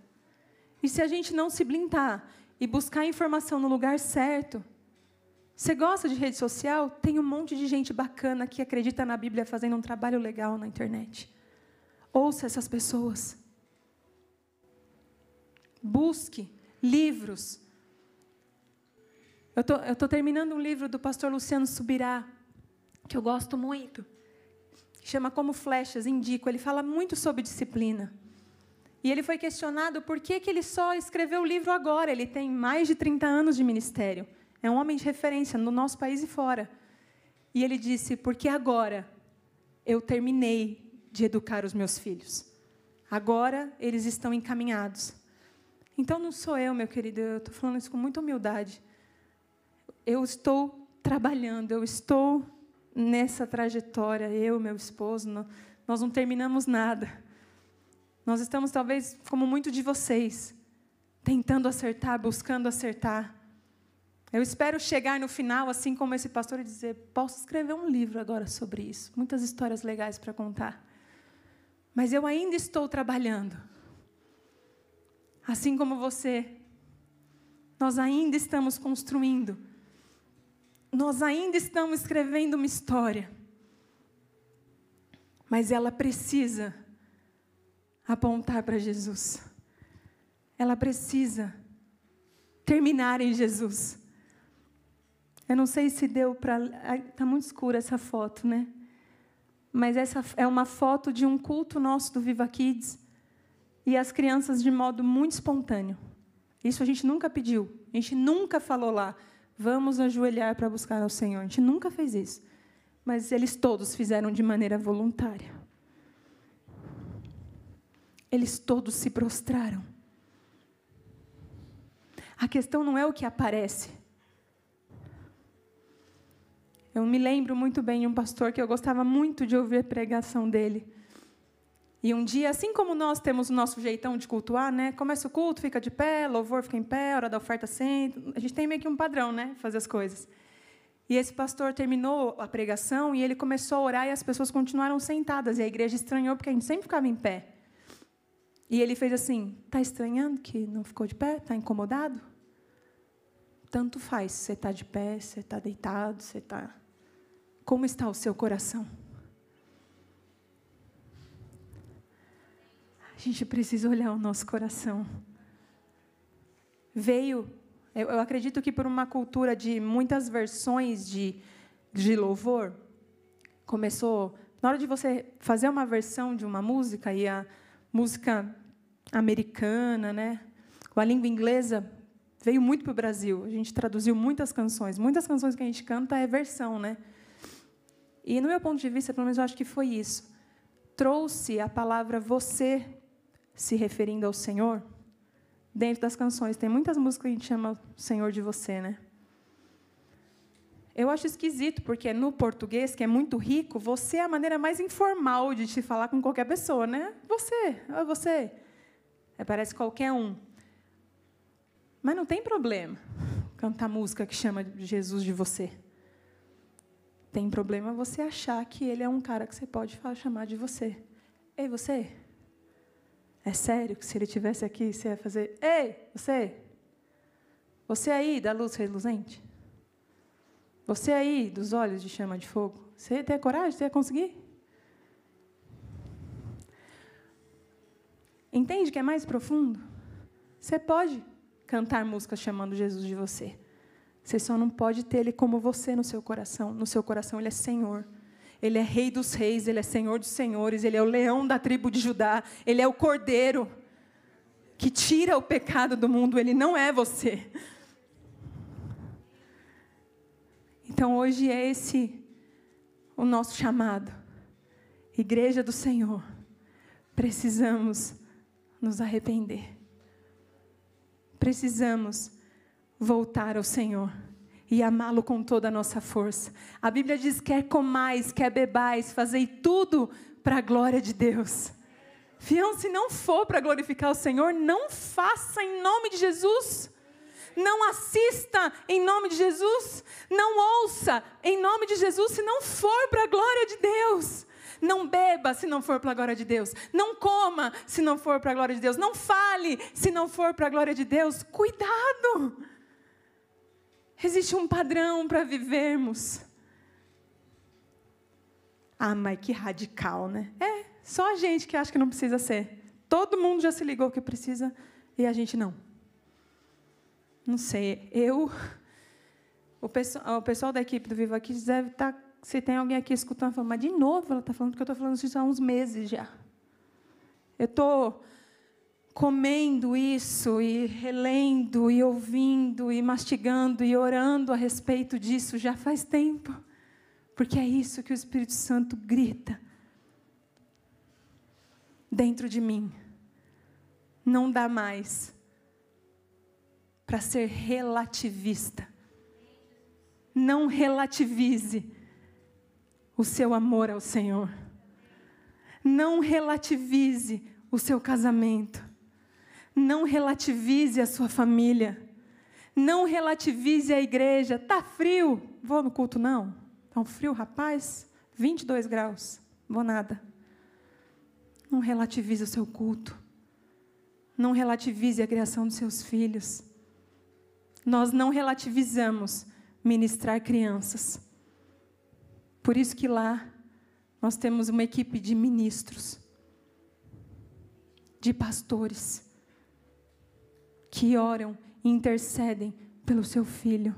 [SPEAKER 2] E se a gente não se blindar e buscar a informação no lugar certo, você gosta de rede social? Tem um monte de gente bacana que acredita na Bíblia fazendo um trabalho legal na internet. Ouça essas pessoas. Busque livros. Eu estou terminando um livro do pastor Luciano Subirá, que eu gosto muito, chama Como Flechas, indico. Ele fala muito sobre disciplina. E ele foi questionado por que, que ele só escreveu o livro agora. Ele tem mais de 30 anos de ministério. É um homem de referência no nosso país e fora. E ele disse: Porque agora eu terminei de educar os meus filhos. Agora eles estão encaminhados. Então não sou eu, meu querido, eu estou falando isso com muita humildade. Eu estou trabalhando, eu estou nessa trajetória, eu, meu esposo, nós não terminamos nada. Nós estamos, talvez, como muito de vocês, tentando acertar, buscando acertar. Eu espero chegar no final, assim como esse pastor, e dizer: posso escrever um livro agora sobre isso. Muitas histórias legais para contar. Mas eu ainda estou trabalhando. Assim como você, nós ainda estamos construindo. Nós ainda estamos escrevendo uma história. Mas ela precisa apontar para Jesus. Ela precisa terminar em Jesus. Eu não sei se deu para. Está muito escura essa foto, né? Mas essa é uma foto de um culto nosso do Viva Kids. E as crianças de modo muito espontâneo. Isso a gente nunca pediu. A gente nunca falou lá, vamos ajoelhar para buscar ao Senhor. A gente nunca fez isso. Mas eles todos fizeram de maneira voluntária. Eles todos se prostraram. A questão não é o que aparece. Eu me lembro muito bem de um pastor que eu gostava muito de ouvir a pregação dele. E um dia, assim como nós temos o nosso jeitão de cultuar, né? Começa o culto, fica de pé, louvor fica em pé, hora da oferta senta. A gente tem meio que um padrão, né? Fazer as coisas. E esse pastor terminou a pregação e ele começou a orar e as pessoas continuaram sentadas. E a igreja estranhou porque a gente sempre ficava em pé. E ele fez assim: está estranhando que não ficou de pé? Está incomodado? Tanto faz. Você está de pé, você está deitado, você está. Como está o seu coração? A gente precisa olhar o nosso coração. Veio, eu, eu acredito que por uma cultura de muitas versões de, de louvor, começou. Na hora de você fazer uma versão de uma música, e a música americana, né? A língua inglesa veio muito para o Brasil. A gente traduziu muitas canções. Muitas canções que a gente canta é versão, né? E no meu ponto de vista, pelo menos eu acho que foi isso. Trouxe a palavra você se referindo ao Senhor dentro das canções. Tem muitas músicas que a gente chama Senhor de você, né? Eu acho esquisito, porque no português, que é muito rico, você é a maneira mais informal de te falar com qualquer pessoa, né? Você, é você. É, parece qualquer um. Mas não tem problema cantar música que chama Jesus de você. Tem problema você achar que ele é um cara que você pode chamar de você. Ei, você? É sério que se ele tivesse aqui, você ia fazer: Ei, você? Você aí da luz reluzente? Você aí, dos olhos de chama de fogo, você tem coragem? Você ia conseguir? Entende que é mais profundo? Você pode cantar músicas chamando Jesus de você. Você só não pode ter Ele como você no seu coração. No seu coração, Ele é Senhor. Ele é Rei dos Reis, Ele é Senhor dos Senhores, Ele é o leão da tribo de Judá, Ele é o cordeiro que tira o pecado do mundo, Ele não é você. Então hoje é esse o nosso chamado. Igreja do Senhor, precisamos nos arrepender. Precisamos voltar ao Senhor e amá-lo com toda a nossa força. A Bíblia diz: quer comais, quer bebais, fazei tudo para a glória de Deus. Fião, se não for para glorificar o Senhor, não faça em nome de Jesus não assista em nome de Jesus, não ouça em nome de Jesus se não for para a glória de Deus. Não beba se não for para a glória de Deus. Não coma se não for para a glória de Deus. Não fale se não for para a glória de Deus. Cuidado! Existe um padrão para vivermos. Ah, mas que radical, né? É, só a gente que acha que não precisa ser. Todo mundo já se ligou que precisa e a gente não. Não sei, eu. O pessoal, o pessoal da equipe do Viva Kids deve estar. Tá, se tem alguém aqui escutando, falando, mas de novo ela está falando, porque eu estou falando isso há uns meses já. Eu estou comendo isso e relendo e ouvindo e mastigando e orando a respeito disso já faz tempo. Porque é isso que o Espírito Santo grita dentro de mim. Não dá mais para ser relativista. Não relativize o seu amor ao Senhor. Não relativize o seu casamento. Não relativize a sua família. Não relativize a igreja. Tá frio? Vou no culto não. Tá um frio, rapaz? 22 graus. Vou nada. Não relativize o seu culto. Não relativize a criação dos seus filhos. Nós não relativizamos ministrar crianças. Por isso que lá nós temos uma equipe de ministros, de pastores, que oram e intercedem pelo seu filho.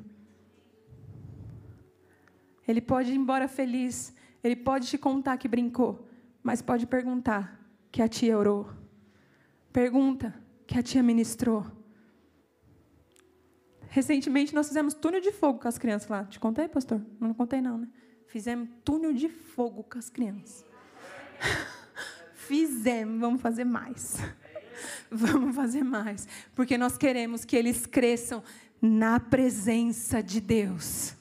[SPEAKER 2] Ele pode ir embora feliz, ele pode te contar que brincou, mas pode perguntar que a tia orou. Pergunta que a tia ministrou. Recentemente nós fizemos túnel de fogo com as crianças lá. Te contei, pastor? Não contei não, né? Fizemos túnel de fogo com as crianças. Fizemos, vamos fazer mais. Vamos fazer mais, porque nós queremos que eles cresçam na presença de Deus.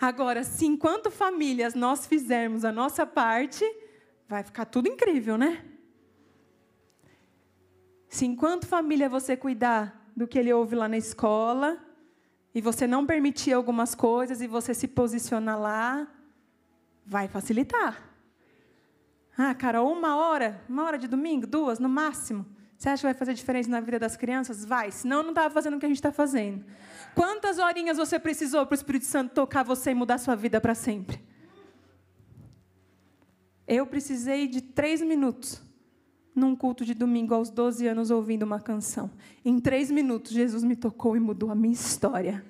[SPEAKER 2] Agora, se enquanto famílias nós fizermos a nossa parte, vai ficar tudo incrível, né? Se enquanto família você cuidar do que ele ouve lá na escola, e você não permitir algumas coisas e você se posicionar lá, vai facilitar. Ah, cara, uma hora, uma hora de domingo, duas no máximo. Você acha que vai fazer diferença na vida das crianças? Vai, senão não estava fazendo o que a gente está fazendo. Quantas horinhas você precisou para o Espírito Santo tocar você e mudar sua vida para sempre? Eu precisei de três minutos num culto de domingo aos 12 anos ouvindo uma canção. Em três minutos, Jesus me tocou e mudou a minha história.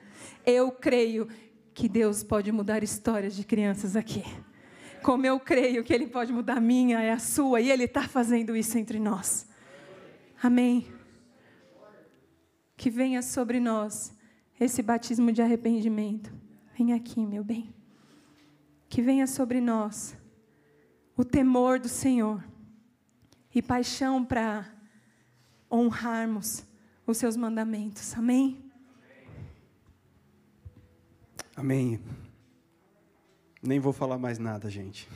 [SPEAKER 2] Eu creio que Deus pode mudar histórias de crianças aqui. Como eu creio que Ele pode mudar a minha e a sua, e Ele está fazendo isso entre nós. Amém. Que venha sobre nós esse batismo de arrependimento. Vem aqui, meu bem. Que venha sobre nós o temor do Senhor e paixão para honrarmos os seus mandamentos. Amém?
[SPEAKER 1] Amém. Nem vou falar mais nada, gente.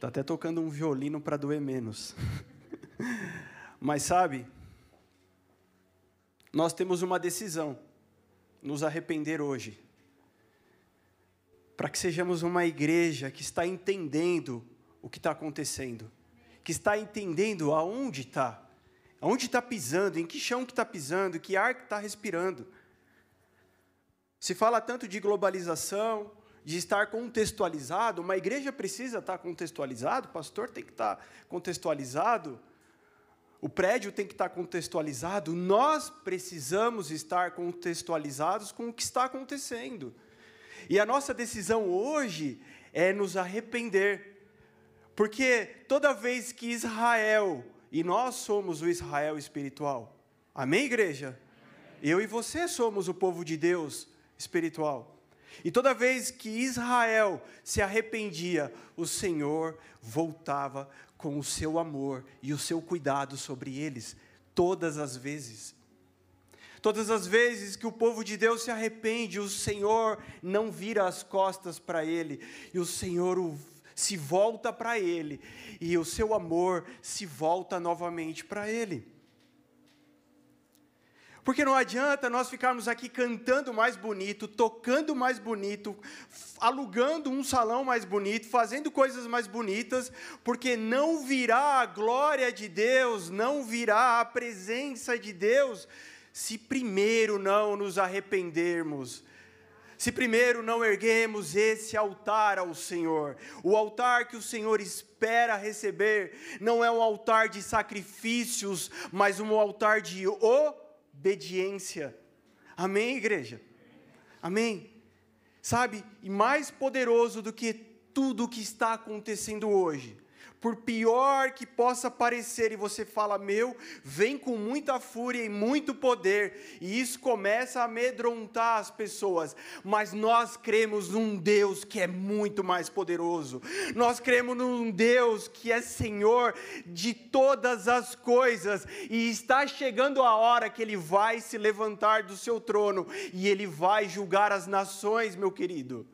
[SPEAKER 1] Tá até tocando um violino para doer menos. Mas sabe, nós temos uma decisão: nos arrepender hoje. Para que sejamos uma igreja que está entendendo o que está acontecendo que está entendendo aonde está, aonde está pisando, em que chão que está pisando, que ar que está respirando. Se fala tanto de globalização, de estar contextualizado, uma igreja precisa estar contextualizado, o pastor tem que estar contextualizado, o prédio tem que estar contextualizado, nós precisamos estar contextualizados com o que está acontecendo. E a nossa decisão hoje é nos arrepender porque toda vez que Israel, e nós somos o Israel espiritual, amém, igreja? Eu e você somos o povo de Deus espiritual. E toda vez que Israel se arrependia, o Senhor voltava com o seu amor e o seu cuidado sobre eles, todas as vezes. Todas as vezes que o povo de Deus se arrepende, o Senhor não vira as costas para ele, e o Senhor o se volta para Ele e o seu amor se volta novamente para Ele. Porque não adianta nós ficarmos aqui cantando mais bonito, tocando mais bonito, alugando um salão mais bonito, fazendo coisas mais bonitas, porque não virá a glória de Deus, não virá a presença de Deus, se primeiro não nos arrependermos se primeiro não erguemos esse altar ao Senhor. O altar que o Senhor espera receber não é um altar de sacrifícios, mas um altar de obediência. Amém, igreja? Amém? Sabe, e mais poderoso do que tudo o que está acontecendo hoje, por pior que possa parecer, e você fala, meu, vem com muita fúria e muito poder, e isso começa a amedrontar as pessoas, mas nós cremos num Deus que é muito mais poderoso, nós cremos num Deus que é Senhor de todas as coisas, e está chegando a hora que Ele vai se levantar do seu trono, e Ele vai julgar as nações, meu querido.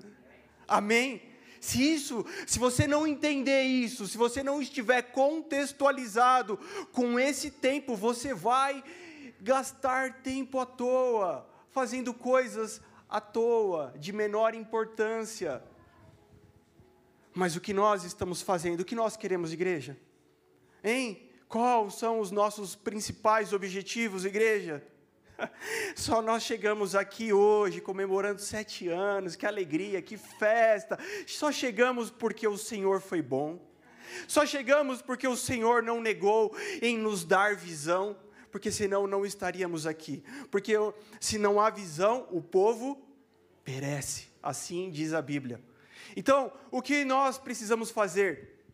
[SPEAKER 1] Amém? Se isso, se você não entender isso, se você não estiver contextualizado com esse tempo, você vai gastar tempo à toa, fazendo coisas à toa, de menor importância. Mas o que nós estamos fazendo, o que nós queremos, igreja? Hein? Quais são os nossos principais objetivos, igreja? Só nós chegamos aqui hoje comemorando sete anos, que alegria, que festa. Só chegamos porque o Senhor foi bom. Só chegamos porque o Senhor não negou em nos dar visão, porque senão não estaríamos aqui. Porque se não há visão, o povo perece. Assim diz a Bíblia. Então, o que nós precisamos fazer?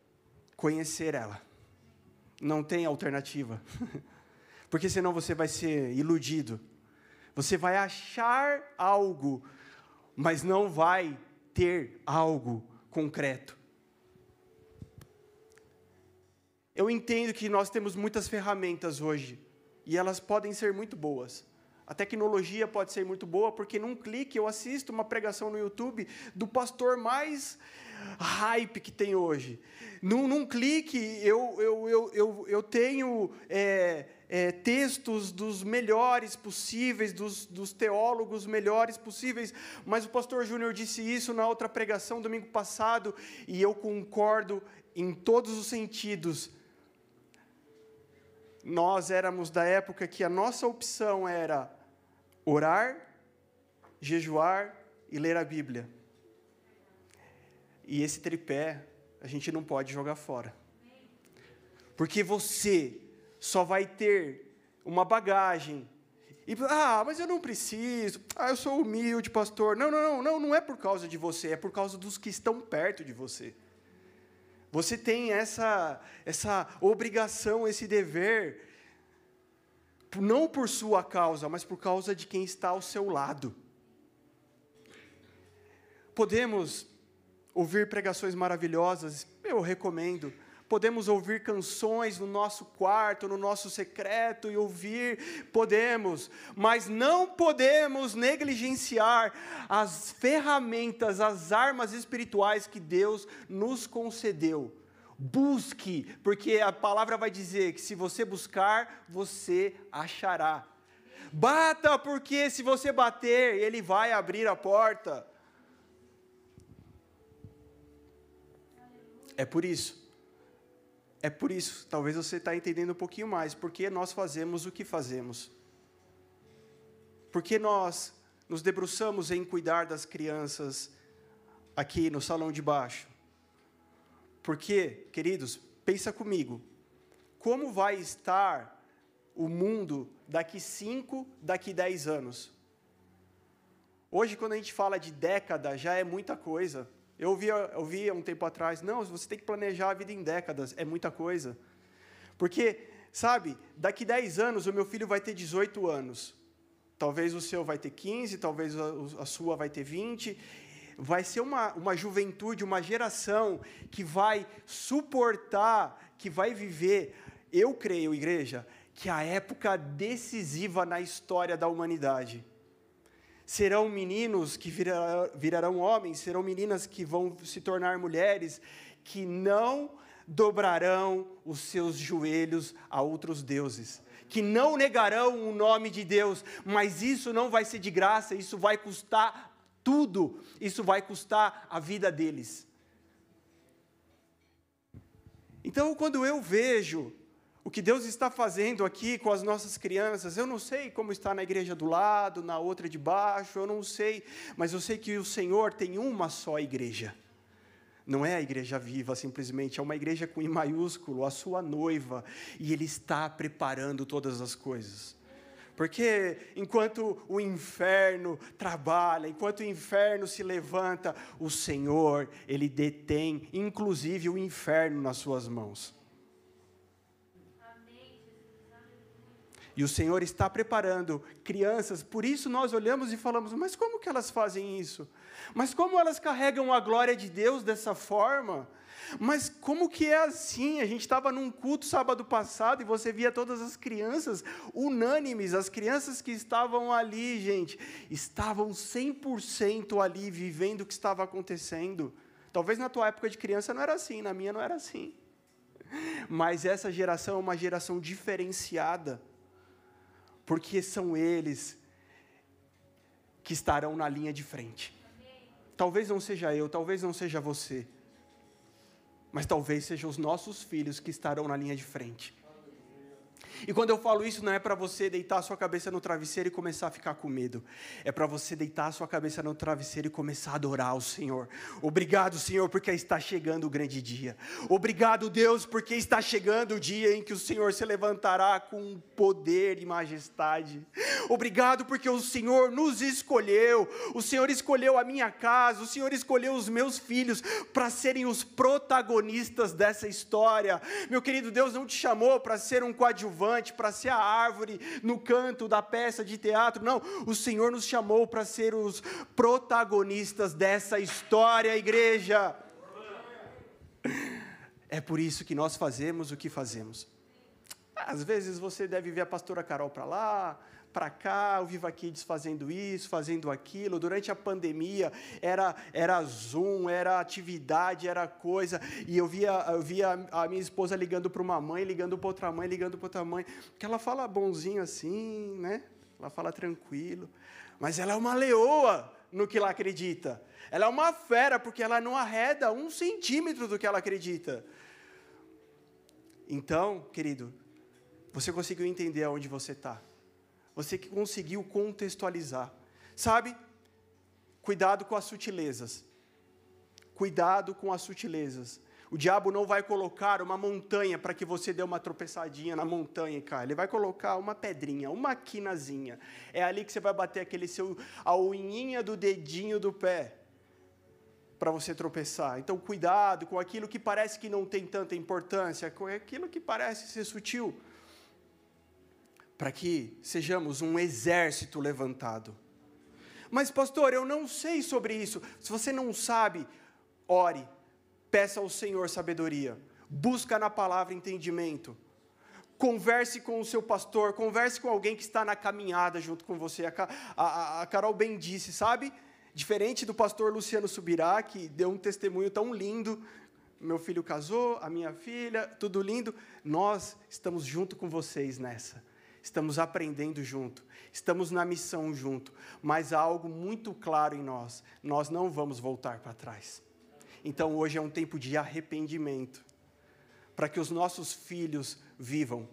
[SPEAKER 1] Conhecer ela. Não tem alternativa. porque senão você vai ser iludido. Você vai achar algo, mas não vai ter algo concreto. Eu entendo que nós temos muitas ferramentas hoje, e elas podem ser muito boas. A tecnologia pode ser muito boa, porque num clique eu assisto uma pregação no YouTube do pastor mais hype que tem hoje. Num, num clique eu, eu, eu, eu, eu tenho é, é, textos dos melhores possíveis, dos, dos teólogos melhores possíveis, mas o pastor Júnior disse isso na outra pregação domingo passado, e eu concordo em todos os sentidos. Nós éramos da época que a nossa opção era orar, jejuar e ler a Bíblia. E esse tripé a gente não pode jogar fora. Porque você só vai ter uma bagagem. E, ah, mas eu não preciso. Ah, eu sou humilde, pastor. Não, não, não, não, não é por causa de você, é por causa dos que estão perto de você. Você tem essa essa obrigação, esse dever, não por sua causa, mas por causa de quem está ao seu lado. Podemos ouvir pregações maravilhosas, eu recomendo podemos ouvir canções no nosso quarto, no nosso secreto e ouvir, podemos, mas não podemos negligenciar as ferramentas, as armas espirituais que Deus nos concedeu. Busque, porque a palavra vai dizer que se você buscar, você achará. Bata, porque se você bater, ele vai abrir a porta. É por isso é por isso, talvez você está entendendo um pouquinho mais, porque nós fazemos o que fazemos. Porque nós nos debruçamos em cuidar das crianças aqui no salão de baixo. Porque, queridos, pensa comigo, como vai estar o mundo daqui cinco, daqui dez anos? Hoje, quando a gente fala de década, já é muita coisa. Eu ouvia, eu ouvia um tempo atrás, não, você tem que planejar a vida em décadas, é muita coisa. Porque, sabe, daqui 10 anos o meu filho vai ter 18 anos. Talvez o seu vai ter 15, talvez a sua vai ter 20. Vai ser uma, uma juventude, uma geração que vai suportar, que vai viver, eu creio, igreja, que a época decisiva na história da humanidade. Serão meninos que virarão homens, serão meninas que vão se tornar mulheres, que não dobrarão os seus joelhos a outros deuses, que não negarão o nome de Deus, mas isso não vai ser de graça, isso vai custar tudo, isso vai custar a vida deles. Então, quando eu vejo o que Deus está fazendo aqui com as nossas crianças, eu não sei como está na igreja do lado, na outra de baixo, eu não sei, mas eu sei que o Senhor tem uma só igreja. Não é a igreja viva simplesmente, é uma igreja com I maiúsculo, a sua noiva, e Ele está preparando todas as coisas. Porque enquanto o inferno trabalha, enquanto o inferno se levanta, o Senhor, Ele detém inclusive o inferno nas suas mãos. E o Senhor está preparando crianças, por isso nós olhamos e falamos: mas como que elas fazem isso? Mas como elas carregam a glória de Deus dessa forma? Mas como que é assim? A gente estava num culto sábado passado e você via todas as crianças unânimes, as crianças que estavam ali, gente, estavam 100% ali vivendo o que estava acontecendo. Talvez na tua época de criança não era assim, na minha não era assim. Mas essa geração é uma geração diferenciada, porque são eles que estarão na linha de frente. Talvez não seja eu, talvez não seja você, mas talvez sejam os nossos filhos que estarão na linha de frente. E quando eu falo isso, não é para você deitar a sua cabeça no travesseiro e começar a ficar com medo. É para você deitar a sua cabeça no travesseiro e começar a adorar o Senhor. Obrigado, Senhor, porque está chegando o grande dia. Obrigado, Deus, porque está chegando o dia em que o Senhor se levantará com poder e majestade. Obrigado porque o Senhor nos escolheu. O Senhor escolheu a minha casa, o Senhor escolheu os meus filhos para serem os protagonistas dessa história. Meu querido Deus não te chamou para ser um coadjuvante para ser a árvore no canto da peça de teatro. Não, o Senhor nos chamou para ser os protagonistas dessa história, igreja. É por isso que nós fazemos o que fazemos. Às vezes você deve ver a pastora Carol para lá, para cá, o Viva Kids fazendo isso, fazendo aquilo. Durante a pandemia era era Zoom, era atividade, era coisa. E eu via, eu via a minha esposa ligando para uma mãe, ligando para outra mãe, ligando para outra mãe. Que ela fala bonzinho assim, né? Ela fala tranquilo. Mas ela é uma leoa no que ela acredita. Ela é uma fera porque ela não arreda um centímetro do que ela acredita. Então, querido, você conseguiu entender aonde você está? Você que conseguiu contextualizar. Sabe? Cuidado com as sutilezas. Cuidado com as sutilezas. O diabo não vai colocar uma montanha para que você dê uma tropeçadinha na montanha caia. Ele vai colocar uma pedrinha, uma quinazinha. É ali que você vai bater aquele seu a unhinha do dedinho do pé para você tropeçar. Então cuidado com aquilo que parece que não tem tanta importância, com aquilo que parece ser sutil para que sejamos um exército levantado. Mas, pastor, eu não sei sobre isso. Se você não sabe, ore, peça ao Senhor sabedoria, busca na palavra entendimento. Converse com o seu pastor, converse com alguém que está na caminhada junto com você. A, a, a Carol bem disse, sabe? Diferente do pastor Luciano Subirá, que deu um testemunho tão lindo. Meu filho casou, a minha filha, tudo lindo. Nós estamos junto com vocês nessa estamos aprendendo junto, estamos na missão junto, mas há algo muito claro em nós: nós não vamos voltar para trás. Então hoje é um tempo de arrependimento, para que os nossos filhos vivam,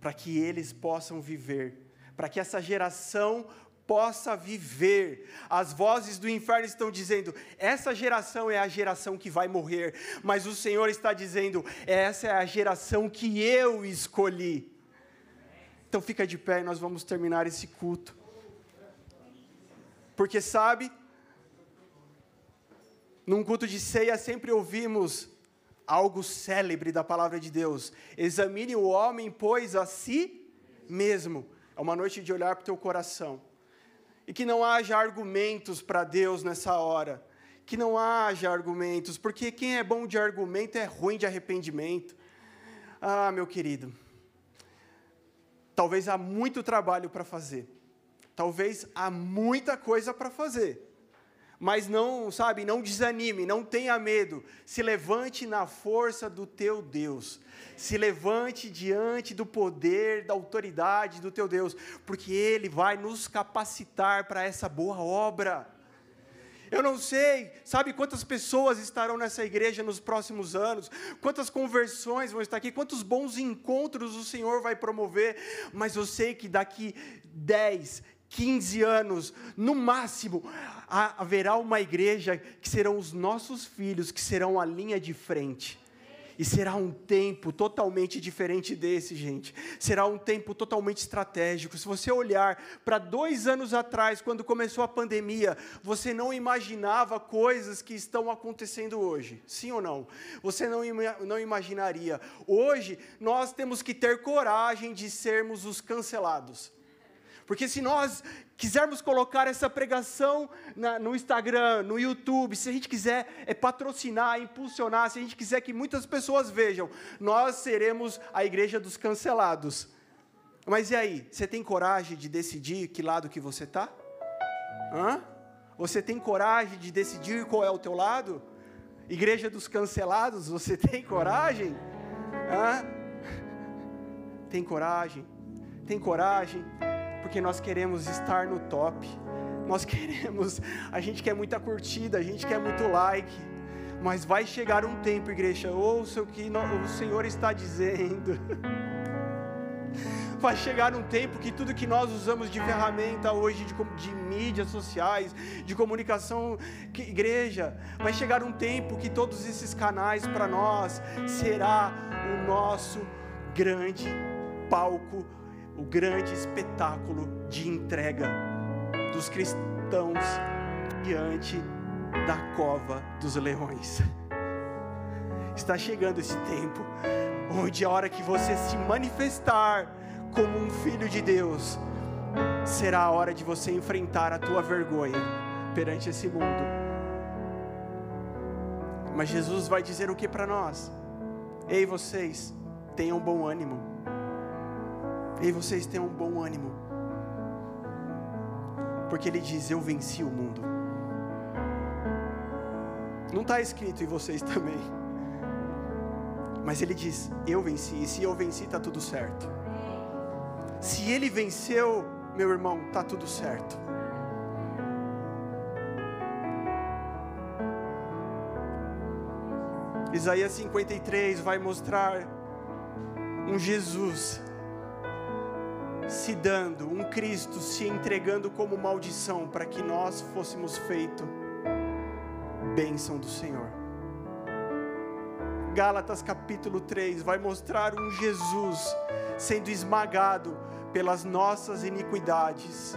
[SPEAKER 1] para que eles possam viver, para que essa geração possa viver. As vozes do inferno estão dizendo: essa geração é a geração que vai morrer, mas o Senhor está dizendo: essa é a geração que eu escolhi. Então fica de pé e nós vamos terminar esse culto. Porque sabe, num culto de ceia sempre ouvimos algo célebre da palavra de Deus. Examine o homem, pois, a si mesmo. É uma noite de olhar para o teu coração. E que não haja argumentos para Deus nessa hora. Que não haja argumentos, porque quem é bom de argumento é ruim de arrependimento. Ah, meu querido. Talvez há muito trabalho para fazer. Talvez há muita coisa para fazer. Mas não, sabe, não desanime, não tenha medo. Se levante na força do teu Deus. Se levante diante do poder, da autoridade do teu Deus, porque ele vai nos capacitar para essa boa obra. Eu não sei, sabe quantas pessoas estarão nessa igreja nos próximos anos, quantas conversões vão estar aqui, quantos bons encontros o Senhor vai promover, mas eu sei que daqui 10, 15 anos, no máximo, haverá uma igreja que serão os nossos filhos, que serão a linha de frente e será um tempo totalmente diferente desse, gente. Será um tempo totalmente estratégico. Se você olhar para dois anos atrás, quando começou a pandemia, você não imaginava coisas que estão acontecendo hoje. Sim ou não? Você não, não imaginaria. Hoje, nós temos que ter coragem de sermos os cancelados. Porque se nós quisermos colocar essa pregação na, no Instagram, no YouTube, se a gente quiser é, patrocinar, impulsionar, se a gente quiser que muitas pessoas vejam, nós seremos a igreja dos cancelados. Mas e aí? Você tem coragem de decidir que lado que você está? Você tem coragem de decidir qual é o teu lado? Igreja dos cancelados, você tem coragem? Hã? Tem coragem? Tem coragem? Porque nós queremos estar no top. Nós queremos, a gente quer muita curtida, a gente quer muito like. Mas vai chegar um tempo, igreja, ouça o que o Senhor está dizendo. Vai chegar um tempo que tudo que nós usamos de ferramenta hoje, de, de mídias sociais, de comunicação, que, igreja, vai chegar um tempo que todos esses canais para nós será o nosso grande palco, o grande espetáculo de entrega dos cristãos diante da cova dos leões. Está chegando esse tempo onde a hora que você se manifestar como um filho de Deus, será a hora de você enfrentar a tua vergonha perante esse mundo. Mas Jesus vai dizer o que para nós? Ei, vocês, tenham bom ânimo. Ei, vocês tenham bom ânimo. Porque Ele diz: Eu venci o mundo. Não está escrito em vocês também. Mas Ele diz: Eu venci. E se eu venci, está tudo certo. Se ele venceu, meu irmão, tá tudo certo. Isaías 53 vai mostrar um Jesus se dando, um Cristo se entregando como maldição para que nós fôssemos feito bênção do Senhor. Gálatas capítulo 3 vai mostrar um Jesus sendo esmagado pelas nossas iniquidades,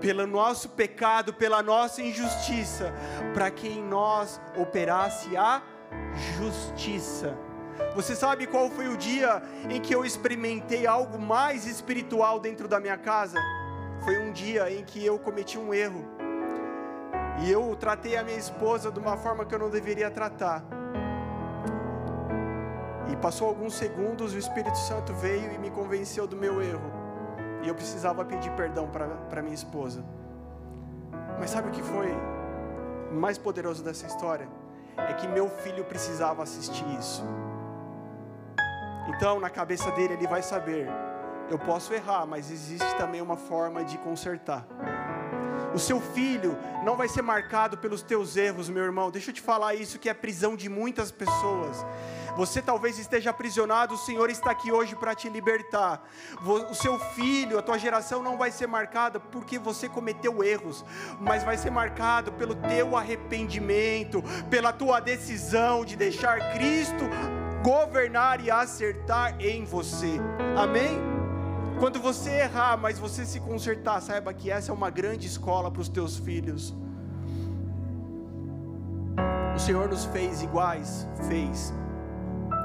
[SPEAKER 1] pelo nosso pecado, pela nossa injustiça, para que em nós operasse a justiça. Você sabe qual foi o dia em que eu experimentei algo mais espiritual dentro da minha casa? Foi um dia em que eu cometi um erro. E eu tratei a minha esposa de uma forma que eu não deveria tratar. E passou alguns segundos, o Espírito Santo veio e me convenceu do meu erro. E eu precisava pedir perdão para minha esposa. Mas sabe o que foi mais poderoso dessa história? É que meu filho precisava assistir isso. Então, na cabeça dele, ele vai saber: eu posso errar, mas existe também uma forma de consertar. O seu filho não vai ser marcado pelos teus erros, meu irmão. Deixa eu te falar isso que é prisão de muitas pessoas. Você talvez esteja aprisionado, o Senhor está aqui hoje para te libertar. O seu filho, a tua geração não vai ser marcada porque você cometeu erros, mas vai ser marcado pelo teu arrependimento, pela tua decisão de deixar Cristo governar e acertar em você. Amém? Quando você errar, mas você se consertar, saiba que essa é uma grande escola para os teus filhos. O Senhor nos fez iguais, fez.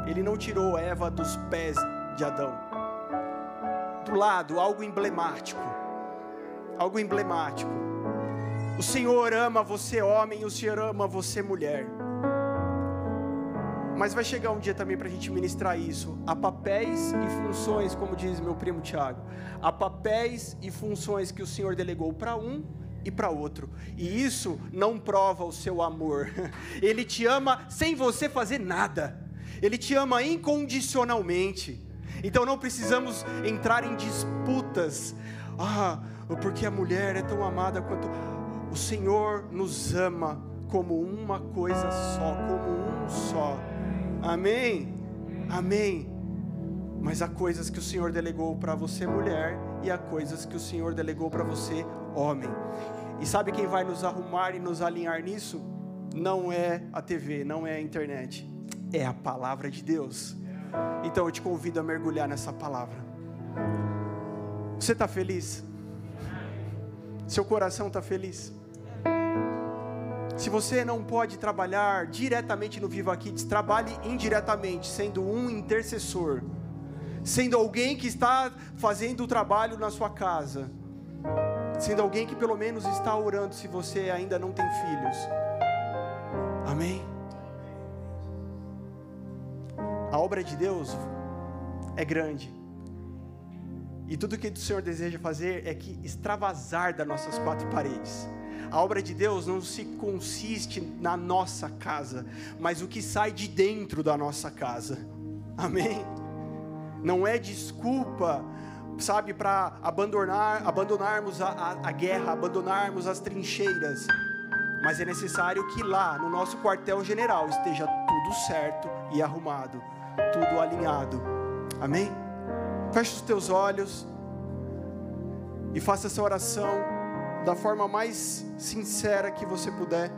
[SPEAKER 1] Ele não tirou Eva dos pés de Adão. Do lado, algo emblemático. Algo emblemático. O Senhor ama você, homem, o Senhor ama você, mulher. Mas vai chegar um dia também para a gente ministrar isso. Há papéis e funções, como diz meu primo Tiago. Há papéis e funções que o Senhor delegou para um e para outro. E isso não prova o seu amor. Ele te ama sem você fazer nada. Ele te ama incondicionalmente. Então não precisamos entrar em disputas. Ah, porque a mulher é tão amada quanto o Senhor nos ama como uma coisa só, como um só. Amém. Amém. Mas há coisas que o Senhor delegou para você, mulher, e há coisas que o Senhor delegou para você, homem. E sabe quem vai nos arrumar e nos alinhar nisso? Não é a TV, não é a internet é a palavra de Deus. Então eu te convido a mergulhar nessa palavra. Você está feliz? Seu coração está feliz? Se você não pode trabalhar diretamente no Viva Kids, trabalhe indiretamente, sendo um intercessor, sendo alguém que está fazendo o trabalho na sua casa, sendo alguém que pelo menos está orando se você ainda não tem filhos. Amém? A obra de Deus é grande. E tudo que o Senhor deseja fazer é que extravasar das nossas quatro paredes. A obra de Deus não se consiste na nossa casa, mas o que sai de dentro da nossa casa. Amém? Não é desculpa, sabe, para abandonar, abandonarmos a, a, a guerra, abandonarmos as trincheiras. Mas é necessário que lá, no nosso quartel-general, esteja tudo certo e arrumado, tudo alinhado. Amém? Feche os teus olhos e faça essa oração da forma mais sincera que você puder.